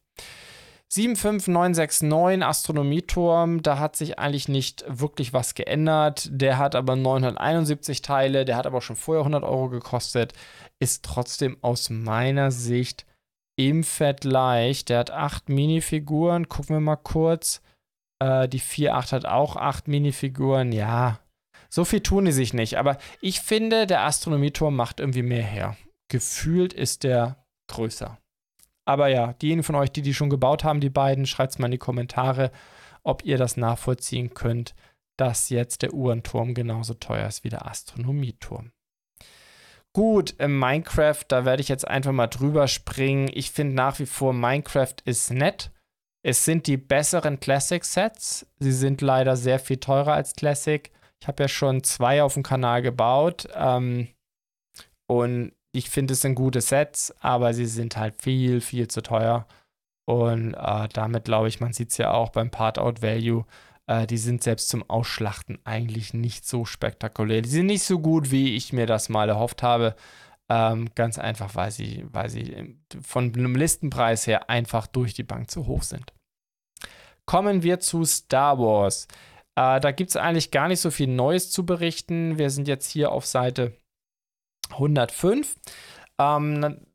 75969 Astronomieturm, da hat sich eigentlich nicht wirklich was geändert. Der hat aber 971 Teile, der hat aber schon vorher 100 Euro gekostet. Ist trotzdem aus meiner Sicht im Vergleich. Der hat acht Minifiguren. Gucken wir mal kurz. Äh, die 4.8 hat auch acht Minifiguren. Ja, so viel tun die sich nicht. Aber ich finde, der Astronomieturm macht irgendwie mehr her. Gefühlt ist der größer. Aber ja, diejenigen von euch, die die schon gebaut haben, die beiden, schreibt es mal in die Kommentare, ob ihr das nachvollziehen könnt, dass jetzt der Uhrenturm genauso teuer ist wie der Astronomieturm. Gut, Minecraft, da werde ich jetzt einfach mal drüber springen. Ich finde nach wie vor, Minecraft ist nett. Es sind die besseren Classic-Sets. Sie sind leider sehr viel teurer als Classic. Ich habe ja schon zwei auf dem Kanal gebaut. Ähm, und ich finde, es sind gute Sets, aber sie sind halt viel, viel zu teuer. Und äh, damit glaube ich, man sieht es ja auch beim Part-Out-Value, äh, die sind selbst zum Ausschlachten eigentlich nicht so spektakulär. Die sind nicht so gut, wie ich mir das mal erhofft habe. Ähm, ganz einfach, weil sie, weil sie von einem Listenpreis her einfach durch die Bank zu hoch sind. Kommen wir zu Star Wars. Äh, da gibt es eigentlich gar nicht so viel Neues zu berichten. Wir sind jetzt hier auf Seite 105. Ähm,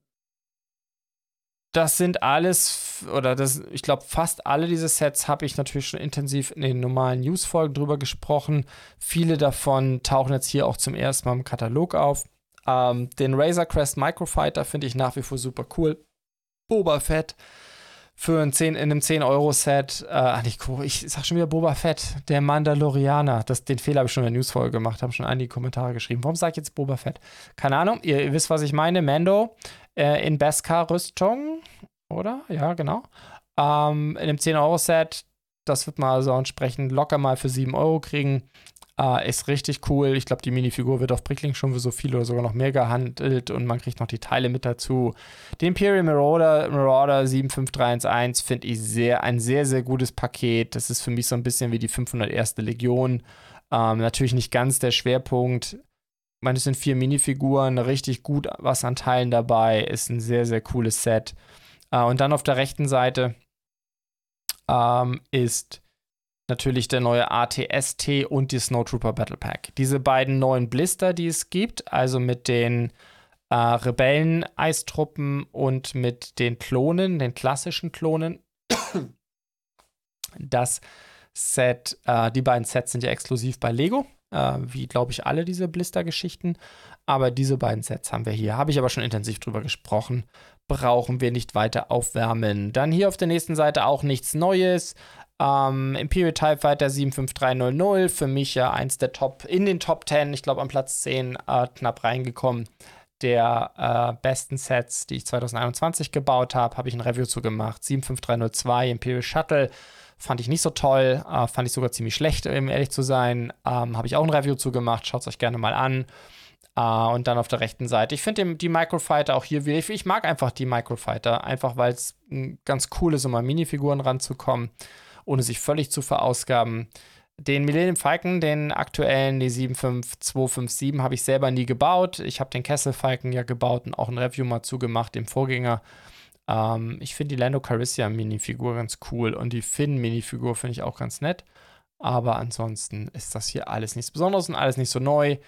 das sind alles, oder das, ich glaube, fast alle diese Sets habe ich natürlich schon intensiv in den normalen News-Folgen drüber gesprochen. Viele davon tauchen jetzt hier auch zum ersten Mal im Katalog auf. Ähm, den Razor Crest Microfighter finde ich nach wie vor super cool. Boba Fett für ein 10, in einem 10-Euro-Set, äh, nicht, ich sag schon wieder Boba Fett, der Mandalorianer. Das, den Fehler habe ich schon in der Newsfolge gemacht, haben schon einige Kommentare geschrieben. Warum sage ich jetzt Boba Fett? Keine Ahnung, ihr, ihr wisst, was ich meine. Mando äh, in Beskar-Rüstung, oder? Ja, genau. Ähm, in einem 10-Euro-Set, das wird man also entsprechend locker mal für 7 Euro kriegen. Uh, ist richtig cool. Ich glaube, die Minifigur wird auf Brickling schon für so viel oder sogar noch mehr gehandelt und man kriegt noch die Teile mit dazu. Den Imperial Marauder, Marauder 75311 finde ich sehr, ein sehr, sehr gutes Paket. Das ist für mich so ein bisschen wie die 501. Legion. Ähm, natürlich nicht ganz der Schwerpunkt. Ich meine, es sind vier Minifiguren, richtig gut was an Teilen dabei. Ist ein sehr, sehr cooles Set. Uh, und dann auf der rechten Seite ähm, ist natürlich der neue ATST und die Snowtrooper Battle Pack. Diese beiden neuen Blister, die es gibt, also mit den äh, Rebellen-Eistruppen und mit den Klonen, den klassischen Klonen. Das Set, äh, die beiden Sets sind ja exklusiv bei Lego, äh, wie glaube ich alle diese Blister-Geschichten. Aber diese beiden Sets haben wir hier. Habe ich aber schon intensiv drüber gesprochen. Brauchen wir nicht weiter aufwärmen. Dann hier auf der nächsten Seite auch nichts Neues. Ähm, Imperial TIE Fighter 75300, für mich ja eins der Top, in den Top 10, ich glaube am Platz 10 äh, knapp reingekommen. Der äh, besten Sets, die ich 2021 gebaut habe, habe ich ein Review zu gemacht. 75302 Imperial Shuttle fand ich nicht so toll, äh, fand ich sogar ziemlich schlecht, um ehrlich zu sein. Ähm, habe ich auch ein Review zu gemacht, schaut es euch gerne mal an. Uh, und dann auf der rechten Seite. Ich finde die Microfighter auch hier, ich, ich mag einfach die Microfighter, einfach weil es ganz cool ist, um an Minifiguren ranzukommen ohne sich völlig zu verausgaben. Den Millennium Falcon, den aktuellen, die 75257, habe ich selber nie gebaut. Ich habe den Kessel Falcon ja gebaut und auch ein Review mal zugemacht, dem Vorgänger. Ähm, ich finde die Lando Calrissian Minifigur ganz cool und die Finn Minifigur finde ich auch ganz nett. Aber ansonsten ist das hier alles nichts Besonderes und alles nicht so neu.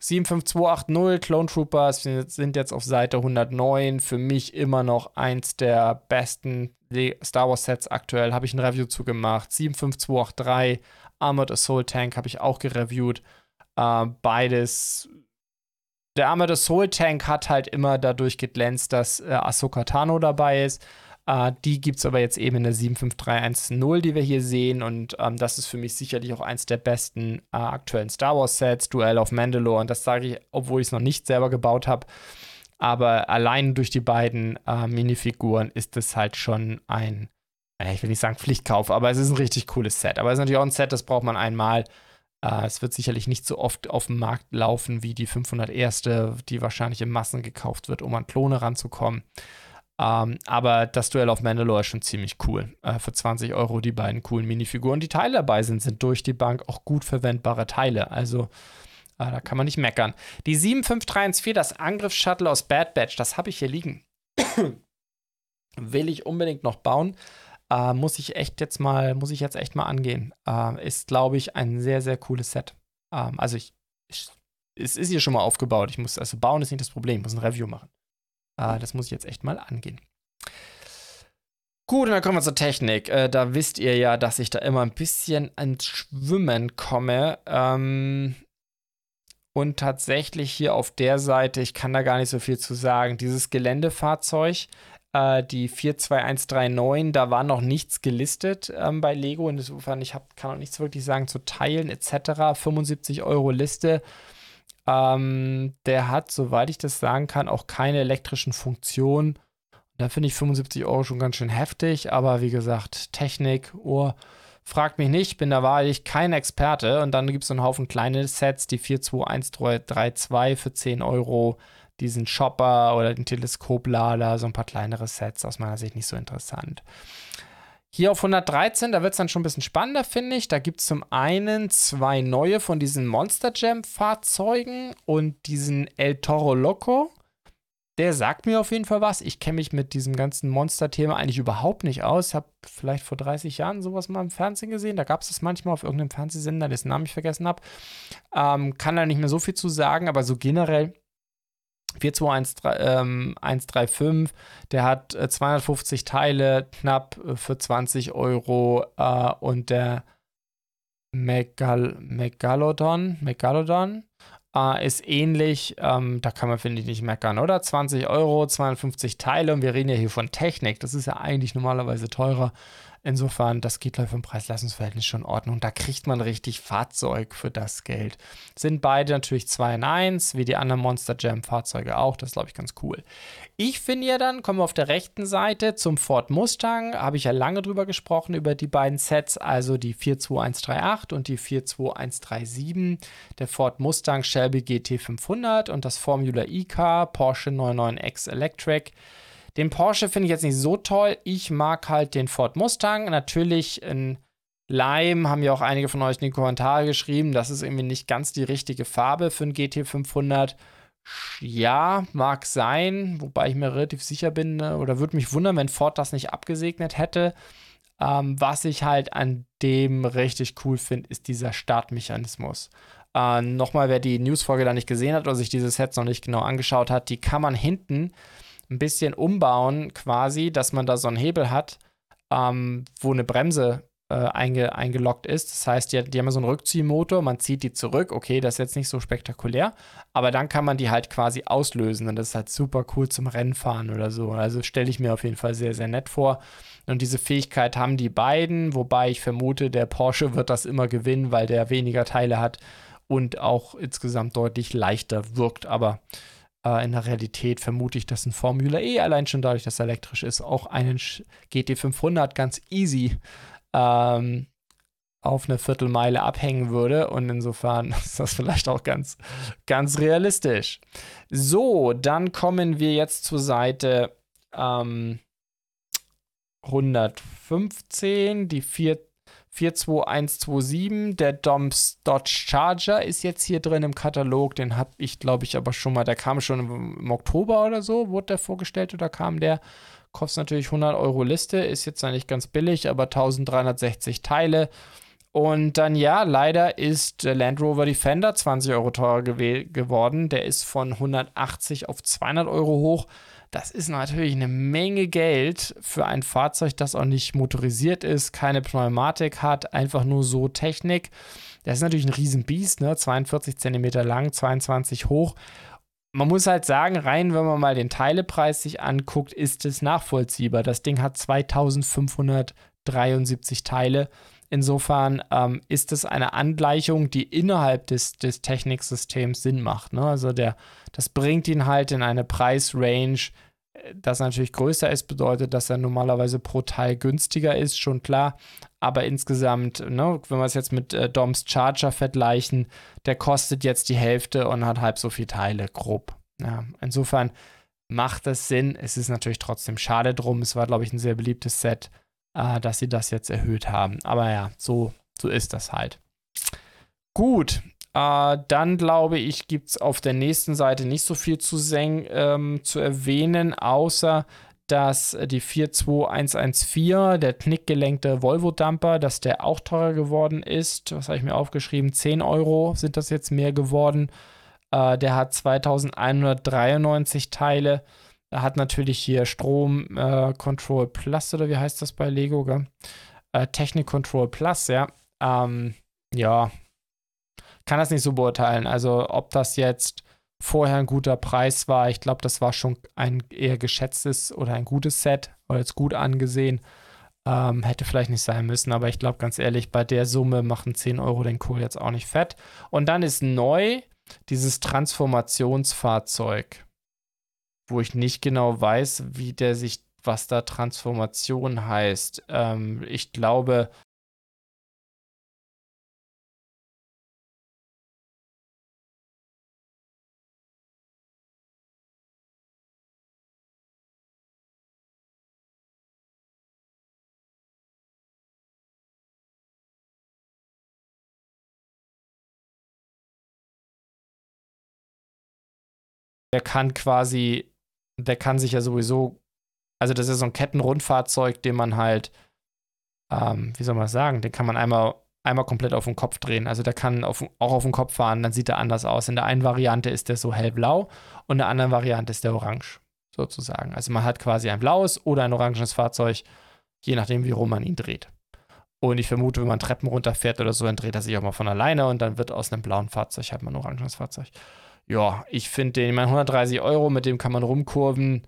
75280 Clone Troopers sind jetzt auf Seite 109. Für mich immer noch eins der besten Star Wars Sets aktuell. Habe ich ein Review zu gemacht. 75283 Armored Assault Tank habe ich auch gereviewt. Äh, beides. Der Armored Assault Tank hat halt immer dadurch geglänzt, dass äh, Ahsoka Tano dabei ist. Uh, die gibt es aber jetzt eben in der 75310, die wir hier sehen. Und ähm, das ist für mich sicherlich auch eins der besten uh, aktuellen Star Wars-Sets, Duell of Mandalore. Und das sage ich, obwohl ich es noch nicht selber gebaut habe. Aber allein durch die beiden uh, Minifiguren ist es halt schon ein, ich will nicht sagen Pflichtkauf, aber es ist ein richtig cooles Set. Aber es ist natürlich auch ein Set, das braucht man einmal. es wird sicherlich nicht so oft auf dem Markt laufen wie die 501. die wahrscheinlich in Massen gekauft wird, um an Klone ranzukommen. Ähm, aber das Duell auf Mandalore ist schon ziemlich cool. Äh, für 20 Euro die beiden coolen Minifiguren. Die Teile dabei sind, sind durch die Bank auch gut verwendbare Teile. Also äh, da kann man nicht meckern. Die 75314, das Angriffsshuttle aus Bad Batch, das habe ich hier liegen. Will ich unbedingt noch bauen. Äh, muss ich echt jetzt mal, muss ich jetzt echt mal angehen. Äh, ist, glaube ich, ein sehr, sehr cooles Set. Ähm, also ich, ich, es ist hier schon mal aufgebaut. Ich muss, also bauen ist nicht das Problem, ich muss ein Review machen. Äh, das muss ich jetzt echt mal angehen. Gut, und dann kommen wir zur Technik. Äh, da wisst ihr ja, dass ich da immer ein bisschen ans Schwimmen komme. Ähm, und tatsächlich hier auf der Seite, ich kann da gar nicht so viel zu sagen, dieses Geländefahrzeug, äh, die 42139, da war noch nichts gelistet ähm, bei Lego. Insofern, ich hab, kann auch nichts wirklich sagen zu Teilen etc. 75 Euro Liste. Ähm, der hat, soweit ich das sagen kann, auch keine elektrischen Funktionen. Da finde ich 75 Euro schon ganz schön heftig, aber wie gesagt, Technik, Ohr, fragt mich nicht, bin da wahrlich kein Experte. Und dann gibt es so einen Haufen kleine Sets, die 42132 für 10 Euro, diesen Chopper oder den Teleskoplader, so ein paar kleinere Sets, aus meiner Sicht nicht so interessant. Hier auf 113, da wird es dann schon ein bisschen spannender, finde ich. Da gibt es zum einen zwei neue von diesen Monster Jam Fahrzeugen und diesen El Toro Loco. Der sagt mir auf jeden Fall was. Ich kenne mich mit diesem ganzen Monster-Thema eigentlich überhaupt nicht aus. Ich habe vielleicht vor 30 Jahren sowas mal im Fernsehen gesehen. Da gab es das manchmal auf irgendeinem Fernsehsender, dessen Namen ich vergessen habe. Ähm, kann da nicht mehr so viel zu sagen, aber so generell 42135, ähm, der hat äh, 250 Teile, knapp äh, für 20 Euro. Äh, und der Megal Megalodon, Megalodon äh, ist ähnlich. Ähm, da kann man, finde ich, nicht meckern, oder? 20 Euro, 250 Teile. Und wir reden ja hier von Technik. Das ist ja eigentlich normalerweise teurer. Insofern, das geht gleich vom Preis-Leistungsverhältnis schon in Ordnung. Da kriegt man richtig Fahrzeug für das Geld. Sind beide natürlich 2 in 1, wie die anderen Monster Jam Fahrzeuge auch. Das glaube ich, ganz cool. Ich finde ja dann, kommen wir auf der rechten Seite zum Ford Mustang. Habe ich ja lange drüber gesprochen, über die beiden Sets, also die 42138 und die 42137. Der Ford Mustang Shelby GT500 und das Formula E-Car Porsche 99X Electric. Den Porsche finde ich jetzt nicht so toll. Ich mag halt den Ford Mustang. Natürlich in Lime haben ja auch einige von euch in die Kommentare geschrieben. Das ist irgendwie nicht ganz die richtige Farbe für einen GT500. Ja, mag sein, wobei ich mir relativ sicher bin ne, oder würde mich wundern, wenn Ford das nicht abgesegnet hätte. Ähm, was ich halt an dem richtig cool finde, ist dieser Startmechanismus. Äh, Nochmal, wer die Newsfolge da nicht gesehen hat oder sich dieses Set noch nicht genau angeschaut hat, die kann man hinten ein bisschen umbauen, quasi, dass man da so einen Hebel hat, ähm, wo eine Bremse äh, einge eingeloggt ist. Das heißt, die, die haben so einen Rückziehmotor, man zieht die zurück. Okay, das ist jetzt nicht so spektakulär, aber dann kann man die halt quasi auslösen und das ist halt super cool zum Rennfahren oder so. Also stelle ich mir auf jeden Fall sehr, sehr nett vor. Und diese Fähigkeit haben die beiden, wobei ich vermute, der Porsche wird das immer gewinnen, weil der weniger Teile hat und auch insgesamt deutlich leichter wirkt. Aber äh, in der Realität vermute ich, dass ein Formula E allein schon dadurch, dass er elektrisch ist, auch einen GT500 ganz easy ähm, auf eine Viertelmeile abhängen würde. Und insofern ist das vielleicht auch ganz, ganz realistisch. So, dann kommen wir jetzt zur Seite ähm, 115, die 4 42127, der Doms Dodge Charger ist jetzt hier drin im Katalog. Den habe ich, glaube ich, aber schon mal. Der kam schon im, Oktober oder so, wurde der vorgestellt oder kam der? Kostet natürlich 100 Euro Liste, ist jetzt eigentlich ganz billig, aber 1360 Teile. Und dann ja, leider ist der Land Rover Defender 20 Euro teurer geworden. Der ist von 180 auf 200 Euro hoch. Das ist natürlich eine Menge Geld für ein Fahrzeug, das auch nicht motorisiert ist, keine Pneumatik hat, einfach nur so Technik. Das ist natürlich ein Riesenbiest, ne? 42 cm lang, 22 hoch. Man muss halt sagen, rein, wenn man mal den Teilepreis sich anguckt, ist es nachvollziehbar. Das Ding hat 2573 Teile. Insofern ähm, ist es eine Angleichung, die innerhalb des, des Techniksystems Sinn macht. Ne? Also der, das bringt ihn halt in eine Preisrange, äh, das natürlich größer ist, bedeutet, dass er normalerweise pro Teil günstiger ist, schon klar. Aber insgesamt, ne, wenn wir es jetzt mit äh, Doms Charger vergleichen, der kostet jetzt die Hälfte und hat halb so viele Teile, grob. Ja, insofern macht es Sinn. Es ist natürlich trotzdem schade drum. Es war, glaube ich, ein sehr beliebtes Set, äh, dass sie das jetzt erhöht haben. Aber ja, so, so ist das halt. Gut, äh, dann glaube ich, gibt es auf der nächsten Seite nicht so viel zu, ähm, zu erwähnen, außer dass die 42114, der knickgelenkte Volvo-Dumper, dass der auch teurer geworden ist. Was habe ich mir aufgeschrieben? 10 Euro sind das jetzt mehr geworden. Äh, der hat 2193 Teile. Hat natürlich hier Strom äh, Control Plus oder wie heißt das bei Lego? Äh, Technik Control Plus, ja. Ähm, ja, kann das nicht so beurteilen. Also, ob das jetzt vorher ein guter Preis war, ich glaube, das war schon ein eher geschätztes oder ein gutes Set oder jetzt gut angesehen. Ähm, hätte vielleicht nicht sein müssen, aber ich glaube ganz ehrlich, bei der Summe machen 10 Euro den Kohl jetzt auch nicht fett. Und dann ist neu dieses Transformationsfahrzeug, wo ich nicht genau weiß, wie der sich, was da Transformation heißt. Ähm, ich glaube, Er kann quasi der kann sich ja sowieso, also das ist so ein Kettenrundfahrzeug, den man halt, ähm, wie soll man das sagen, den kann man einmal, einmal komplett auf den Kopf drehen. Also der kann auf, auch auf den Kopf fahren, dann sieht er anders aus. In der einen Variante ist der so hellblau und in der anderen Variante ist der orange, sozusagen. Also man hat quasi ein blaues oder ein orangenes Fahrzeug, je nachdem, wie rum man ihn dreht. Und ich vermute, wenn man Treppen runterfährt oder so, dann dreht er sich auch mal von alleine und dann wird aus einem blauen Fahrzeug halt mal ein orangenes Fahrzeug. Ja, ich finde den, ich meine, 130 Euro, mit dem kann man rumkurven.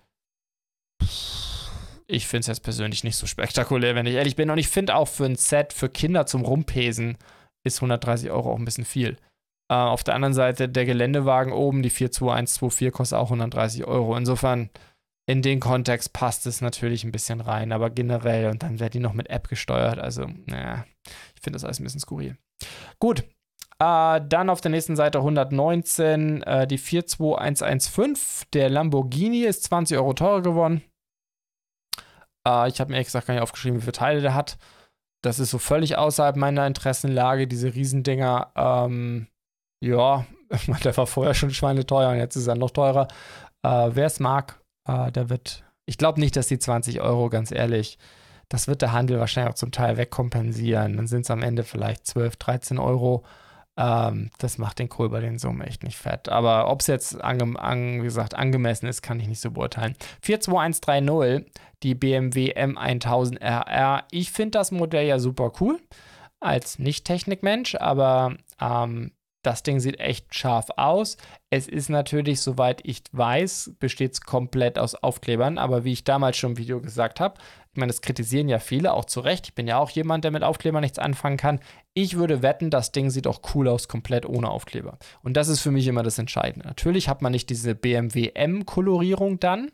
Ich finde es jetzt persönlich nicht so spektakulär, wenn ich ehrlich bin. Und ich finde auch für ein Set für Kinder zum Rumpesen ist 130 Euro auch ein bisschen viel. Äh, auf der anderen Seite, der Geländewagen oben, die 42124, kostet auch 130 Euro. Insofern, in den Kontext passt es natürlich ein bisschen rein, aber generell und dann wird die noch mit App gesteuert. Also, naja, ich finde das alles ein bisschen skurril. Gut. Äh, dann auf der nächsten Seite 119, äh, die 42115. Der Lamborghini ist 20 Euro teurer geworden. Äh, ich habe mir ehrlich gesagt gar nicht aufgeschrieben, wie viele Teile der hat. Das ist so völlig außerhalb meiner Interessenlage, diese Riesendinger. Ähm, ja, der war vorher schon schweineteuer und jetzt ist er noch teurer. Äh, Wer es mag, Uh, da wird, ich glaube nicht, dass die 20 Euro, ganz ehrlich, das wird der Handel wahrscheinlich auch zum Teil wegkompensieren. Dann sind es am Ende vielleicht 12, 13 Euro. Ähm, das macht den Kohl bei den Summen echt nicht fett. Aber ob es jetzt, ange an, wie gesagt, angemessen ist, kann ich nicht so beurteilen. 42130, die BMW M1000 RR. Ich finde das Modell ja super cool als Nicht-Technikmensch, aber ähm, das Ding sieht echt scharf aus. Es ist natürlich, soweit ich weiß, besteht es komplett aus Aufklebern. Aber wie ich damals schon im Video gesagt habe, ich meine, das kritisieren ja viele, auch zu Recht. Ich bin ja auch jemand, der mit Aufklebern nichts anfangen kann. Ich würde wetten, das Ding sieht auch cool aus, komplett ohne Aufkleber. Und das ist für mich immer das Entscheidende. Natürlich hat man nicht diese BMW M-Kolorierung dann.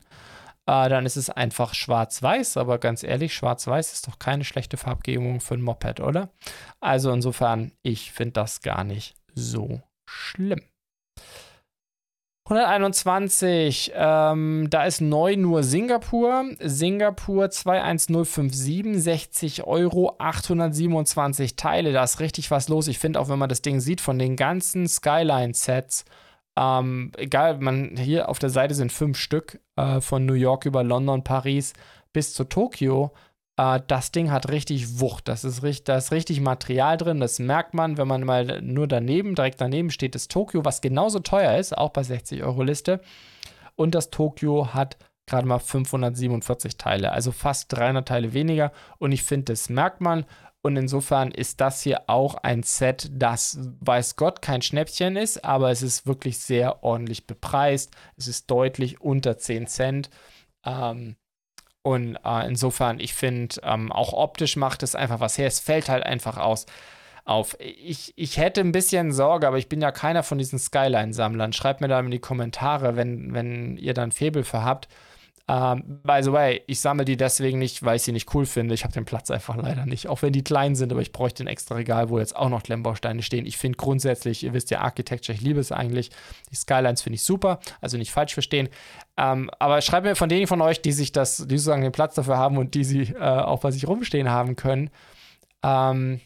Äh, dann ist es einfach schwarz-weiß, aber ganz ehrlich, schwarz-weiß ist doch keine schlechte Farbgebung für ein Moped, oder? Also insofern, ich finde das gar nicht so schlimm. 121, ähm, da ist neu nur Singapur. Singapur 21057, 60 Euro, 827 Teile. Da ist richtig was los. Ich finde auch, wenn man das Ding sieht, von den ganzen Skyline-Sets, ähm, egal, man hier auf der Seite sind fünf Stück äh, von New York über London, Paris bis zu Tokio. Äh, das Ding hat richtig Wucht. Das ist, richtig, da ist richtig Material drin. Das merkt man, wenn man mal nur daneben, direkt daneben steht das Tokio, was genauso teuer ist, auch bei 60 Euro Liste. Und das Tokio hat gerade mal 547 Teile, also fast 300 Teile weniger. Und ich finde, das merkt man. Und insofern ist das hier auch ein Set, das weiß Gott kein Schnäppchen ist, aber es ist wirklich sehr ordentlich bepreist. Es ist deutlich unter 10 Cent. Ähm, und äh, insofern, ich finde, ähm, auch optisch macht es einfach was her. Es fällt halt einfach aus. Auf. Ich, ich hätte ein bisschen Sorge, aber ich bin ja keiner von diesen Skyline-Sammlern. Schreibt mir da in die Kommentare, wenn, wenn ihr dann Febel für habt. Ähm, by the way, ich sammle die deswegen nicht, weil ich sie nicht cool finde. Ich habe den Platz einfach leider nicht. Auch wenn die klein sind, aber ich bräuchte ein extra Regal, wo jetzt auch noch Klemmbausteine stehen. Ich finde grundsätzlich, ihr wisst ja, Architecture, ich liebe es eigentlich. Die Skylines finde ich super, also nicht falsch verstehen. Ähm, aber schreibt mir von denen von euch, die sich das, die sozusagen den Platz dafür haben und die sie äh, auch bei sich rumstehen haben können, ähm,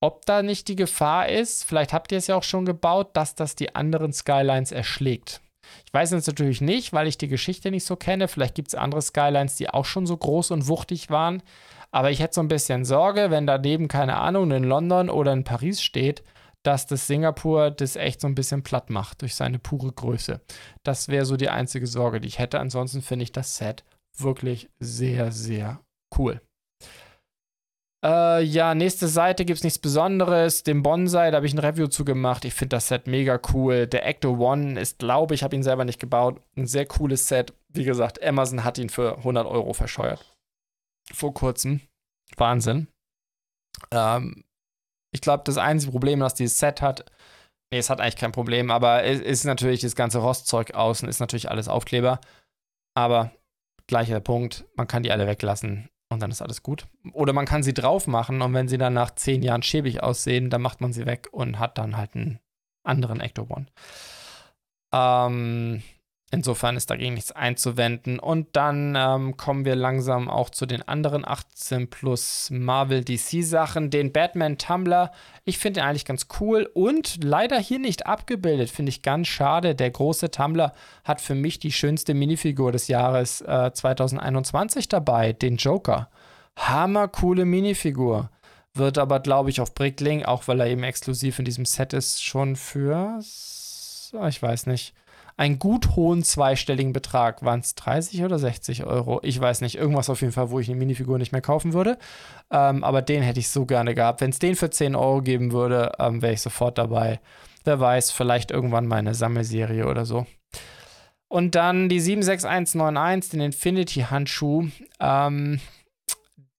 ob da nicht die Gefahr ist, vielleicht habt ihr es ja auch schon gebaut, dass das die anderen Skylines erschlägt. Ich weiß es natürlich nicht, weil ich die Geschichte nicht so kenne. Vielleicht gibt es andere Skylines, die auch schon so groß und wuchtig waren. Aber ich hätte so ein bisschen Sorge, wenn daneben, keine Ahnung, in London oder in Paris steht, dass das Singapur das echt so ein bisschen platt macht durch seine pure Größe. Das wäre so die einzige Sorge, die ich hätte. Ansonsten finde ich das Set wirklich sehr, sehr cool. Äh, ja, nächste Seite gibt es nichts Besonderes. Den Bonsai, da habe ich ein Review zu gemacht. Ich finde das Set mega cool. Der Ecto One ist, glaube ich, habe ihn selber nicht gebaut. Ein sehr cooles Set. Wie gesagt, Amazon hat ihn für 100 Euro verscheuert. Vor kurzem. Wahnsinn. Ähm, ich glaube, das einzige Problem, das dieses Set hat, nee, es hat eigentlich kein Problem, aber es ist natürlich das ganze Rostzeug außen, ist natürlich alles Aufkleber. Aber gleicher Punkt, man kann die alle weglassen und dann ist alles gut. Oder man kann sie drauf machen und wenn sie dann nach zehn Jahren schäbig aussehen, dann macht man sie weg und hat dann halt einen anderen Ecto One. Ähm, Insofern ist dagegen nichts einzuwenden. Und dann ähm, kommen wir langsam auch zu den anderen 18 plus Marvel DC Sachen. Den Batman Tumblr. Ich finde den eigentlich ganz cool und leider hier nicht abgebildet. Finde ich ganz schade. Der große Tumblr hat für mich die schönste Minifigur des Jahres äh, 2021 dabei. Den Joker. Hammercoole Minifigur. Wird aber, glaube ich, auf Brickling, auch weil er eben exklusiv in diesem Set ist, schon für. Ich weiß nicht einen gut hohen zweistelligen Betrag. Waren es 30 oder 60 Euro? Ich weiß nicht. Irgendwas auf jeden Fall, wo ich eine Minifigur nicht mehr kaufen würde. Ähm, aber den hätte ich so gerne gehabt. Wenn es den für 10 Euro geben würde, ähm, wäre ich sofort dabei. Wer weiß, vielleicht irgendwann meine Sammelserie oder so. Und dann die 76191, den Infinity-Handschuh, ähm,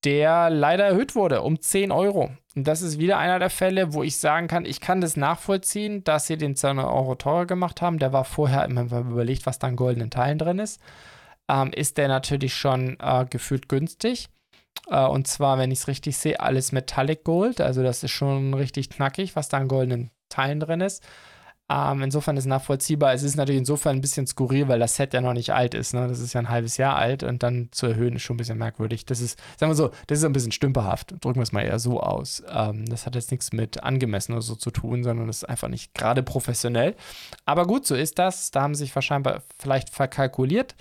der leider erhöht wurde um 10 Euro. Und das ist wieder einer der Fälle, wo ich sagen kann, ich kann das nachvollziehen, dass sie den 200 Euro teurer gemacht haben. Der war vorher, man überlegt, was da in goldenen Teilen drin ist, ähm, ist der natürlich schon äh, gefühlt günstig. Äh, und zwar, wenn ich es richtig sehe, alles Metallic Gold. Also das ist schon richtig knackig, was da in goldenen Teilen drin ist. Ähm, insofern ist nachvollziehbar. Es ist natürlich insofern ein bisschen skurril, weil das Set ja noch nicht alt ist. Ne? Das ist ja ein halbes Jahr alt und dann zu erhöhen ist schon ein bisschen merkwürdig. Das ist, sagen wir so, das ist ein bisschen stümperhaft. Drücken wir es mal eher so aus. Ähm, das hat jetzt nichts mit angemessen oder so zu tun, sondern das ist einfach nicht gerade professionell. Aber gut, so ist das. Da haben sie sich wahrscheinlich vielleicht verkalkuliert.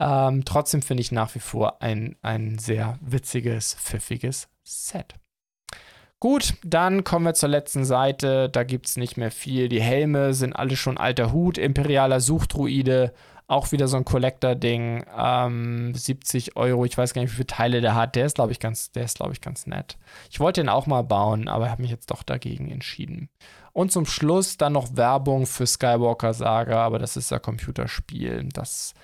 Ähm, trotzdem finde ich nach wie vor ein, ein sehr witziges, pfiffiges Set. Gut, dann kommen wir zur letzten Seite. Da gibt es nicht mehr viel. Die Helme sind alle schon alter Hut. Imperialer Suchtruide, auch wieder so ein Collector-Ding. Ähm, 70 Euro. Ich weiß gar nicht, wie viele Teile der hat. Der ist, glaube ich, ganz, ich, ganz nett. Ich wollte den auch mal bauen, aber habe mich jetzt doch dagegen entschieden. Und zum Schluss dann noch Werbung für Skywalker Saga, aber das ist ja Computerspiel. Das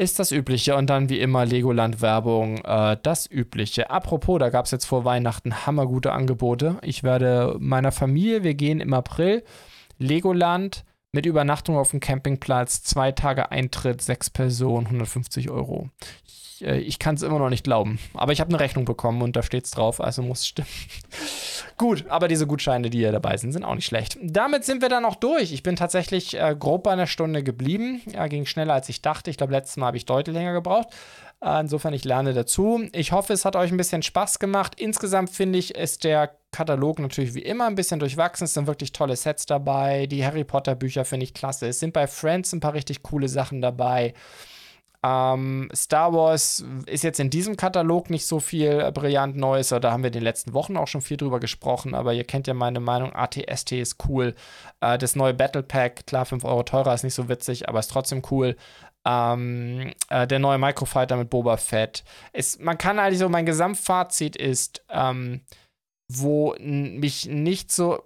ist das Übliche. Und dann wie immer Legoland-Werbung, äh, das Übliche. Apropos, da gab es jetzt vor Weihnachten hammergute Angebote. Ich werde meiner Familie, wir gehen im April, Legoland mit Übernachtung auf dem Campingplatz, zwei Tage Eintritt, sechs Personen, 150 Euro. Ich, äh, ich kann es immer noch nicht glauben. Aber ich habe eine Rechnung bekommen und da steht es drauf, also muss es stimmen. Gut, aber diese Gutscheine, die hier dabei sind, sind auch nicht schlecht. Damit sind wir dann auch durch. Ich bin tatsächlich äh, grob bei einer Stunde geblieben. Ja, ging schneller als ich dachte. Ich glaube, letztes Mal habe ich deutlich länger gebraucht. Insofern, ich lerne dazu. Ich hoffe, es hat euch ein bisschen Spaß gemacht. Insgesamt finde ich, ist der Katalog natürlich wie immer ein bisschen durchwachsen. Es sind wirklich tolle Sets dabei. Die Harry Potter Bücher finde ich klasse. Es sind bei Friends ein paar richtig coole Sachen dabei. Ähm, Star Wars ist jetzt in diesem Katalog nicht so viel brillant Neues, da haben wir in den letzten Wochen auch schon viel drüber gesprochen, aber ihr kennt ja meine Meinung, ATST ist cool. Äh, das neue Battle Pack, klar, 5 Euro teurer, ist nicht so witzig, aber ist trotzdem cool. Ähm, äh, der neue Microfighter mit Boba Fett. Ist, man kann eigentlich so, mein Gesamtfazit ist, ähm, wo mich nicht so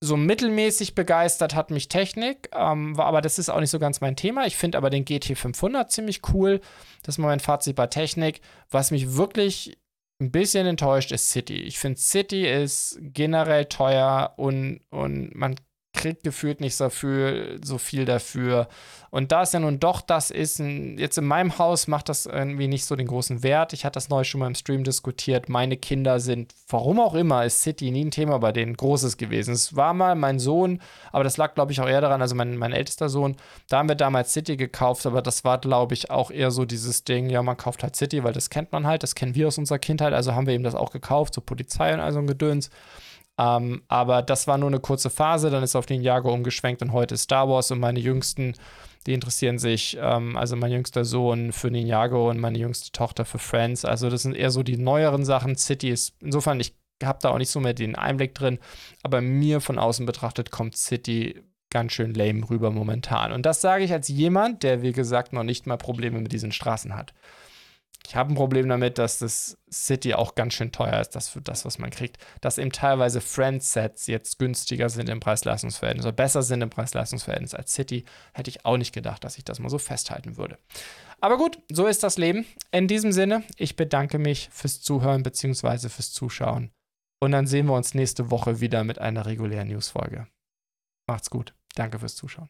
so mittelmäßig begeistert hat mich Technik, ähm, aber das ist auch nicht so ganz mein Thema. Ich finde aber den GT500 ziemlich cool. Das ist mein Fazit bei Technik. Was mich wirklich ein bisschen enttäuscht ist City. Ich finde City ist generell teuer und, und man kriegt gefühlt nicht so viel, so viel dafür. Und da es ja nun doch das ist, jetzt in meinem Haus macht das irgendwie nicht so den großen Wert. Ich hatte das neu schon mal im Stream diskutiert. Meine Kinder sind, warum auch immer, ist City nie ein Thema bei denen großes gewesen. Es war mal mein Sohn, aber das lag, glaube ich, auch eher daran, also mein, mein ältester Sohn, da haben wir damals City gekauft, aber das war, glaube ich, auch eher so dieses Ding, ja, man kauft halt City, weil das kennt man halt, das kennen wir aus unserer Kindheit, also haben wir ihm das auch gekauft, so Polizei und all so ein Gedöns. Ähm, aber das war nur eine kurze Phase, dann ist auf den Jago umgeschwenkt und heute ist Star Wars und meine Jüngsten, die interessieren sich, ähm, also mein jüngster Sohn für Ninjago und meine jüngste Tochter für Friends. Also das sind eher so die neueren Sachen. City ist insofern, ich habe da auch nicht so mehr den Einblick drin, aber mir von außen betrachtet kommt City ganz schön lame rüber momentan. Und das sage ich als jemand, der, wie gesagt, noch nicht mal Probleme mit diesen Straßen hat. Ich habe ein Problem damit, dass das City auch ganz schön teuer ist, das für das, was man kriegt. Dass eben teilweise Friends-Sets jetzt günstiger sind im Preis-Leistungs-Verhältnis oder besser sind im Preis-Leistungs-Verhältnis als City, hätte ich auch nicht gedacht, dass ich das mal so festhalten würde. Aber gut, so ist das Leben. In diesem Sinne, ich bedanke mich fürs Zuhören bzw. fürs Zuschauen. Und dann sehen wir uns nächste Woche wieder mit einer regulären Newsfolge. Macht's gut. Danke fürs Zuschauen.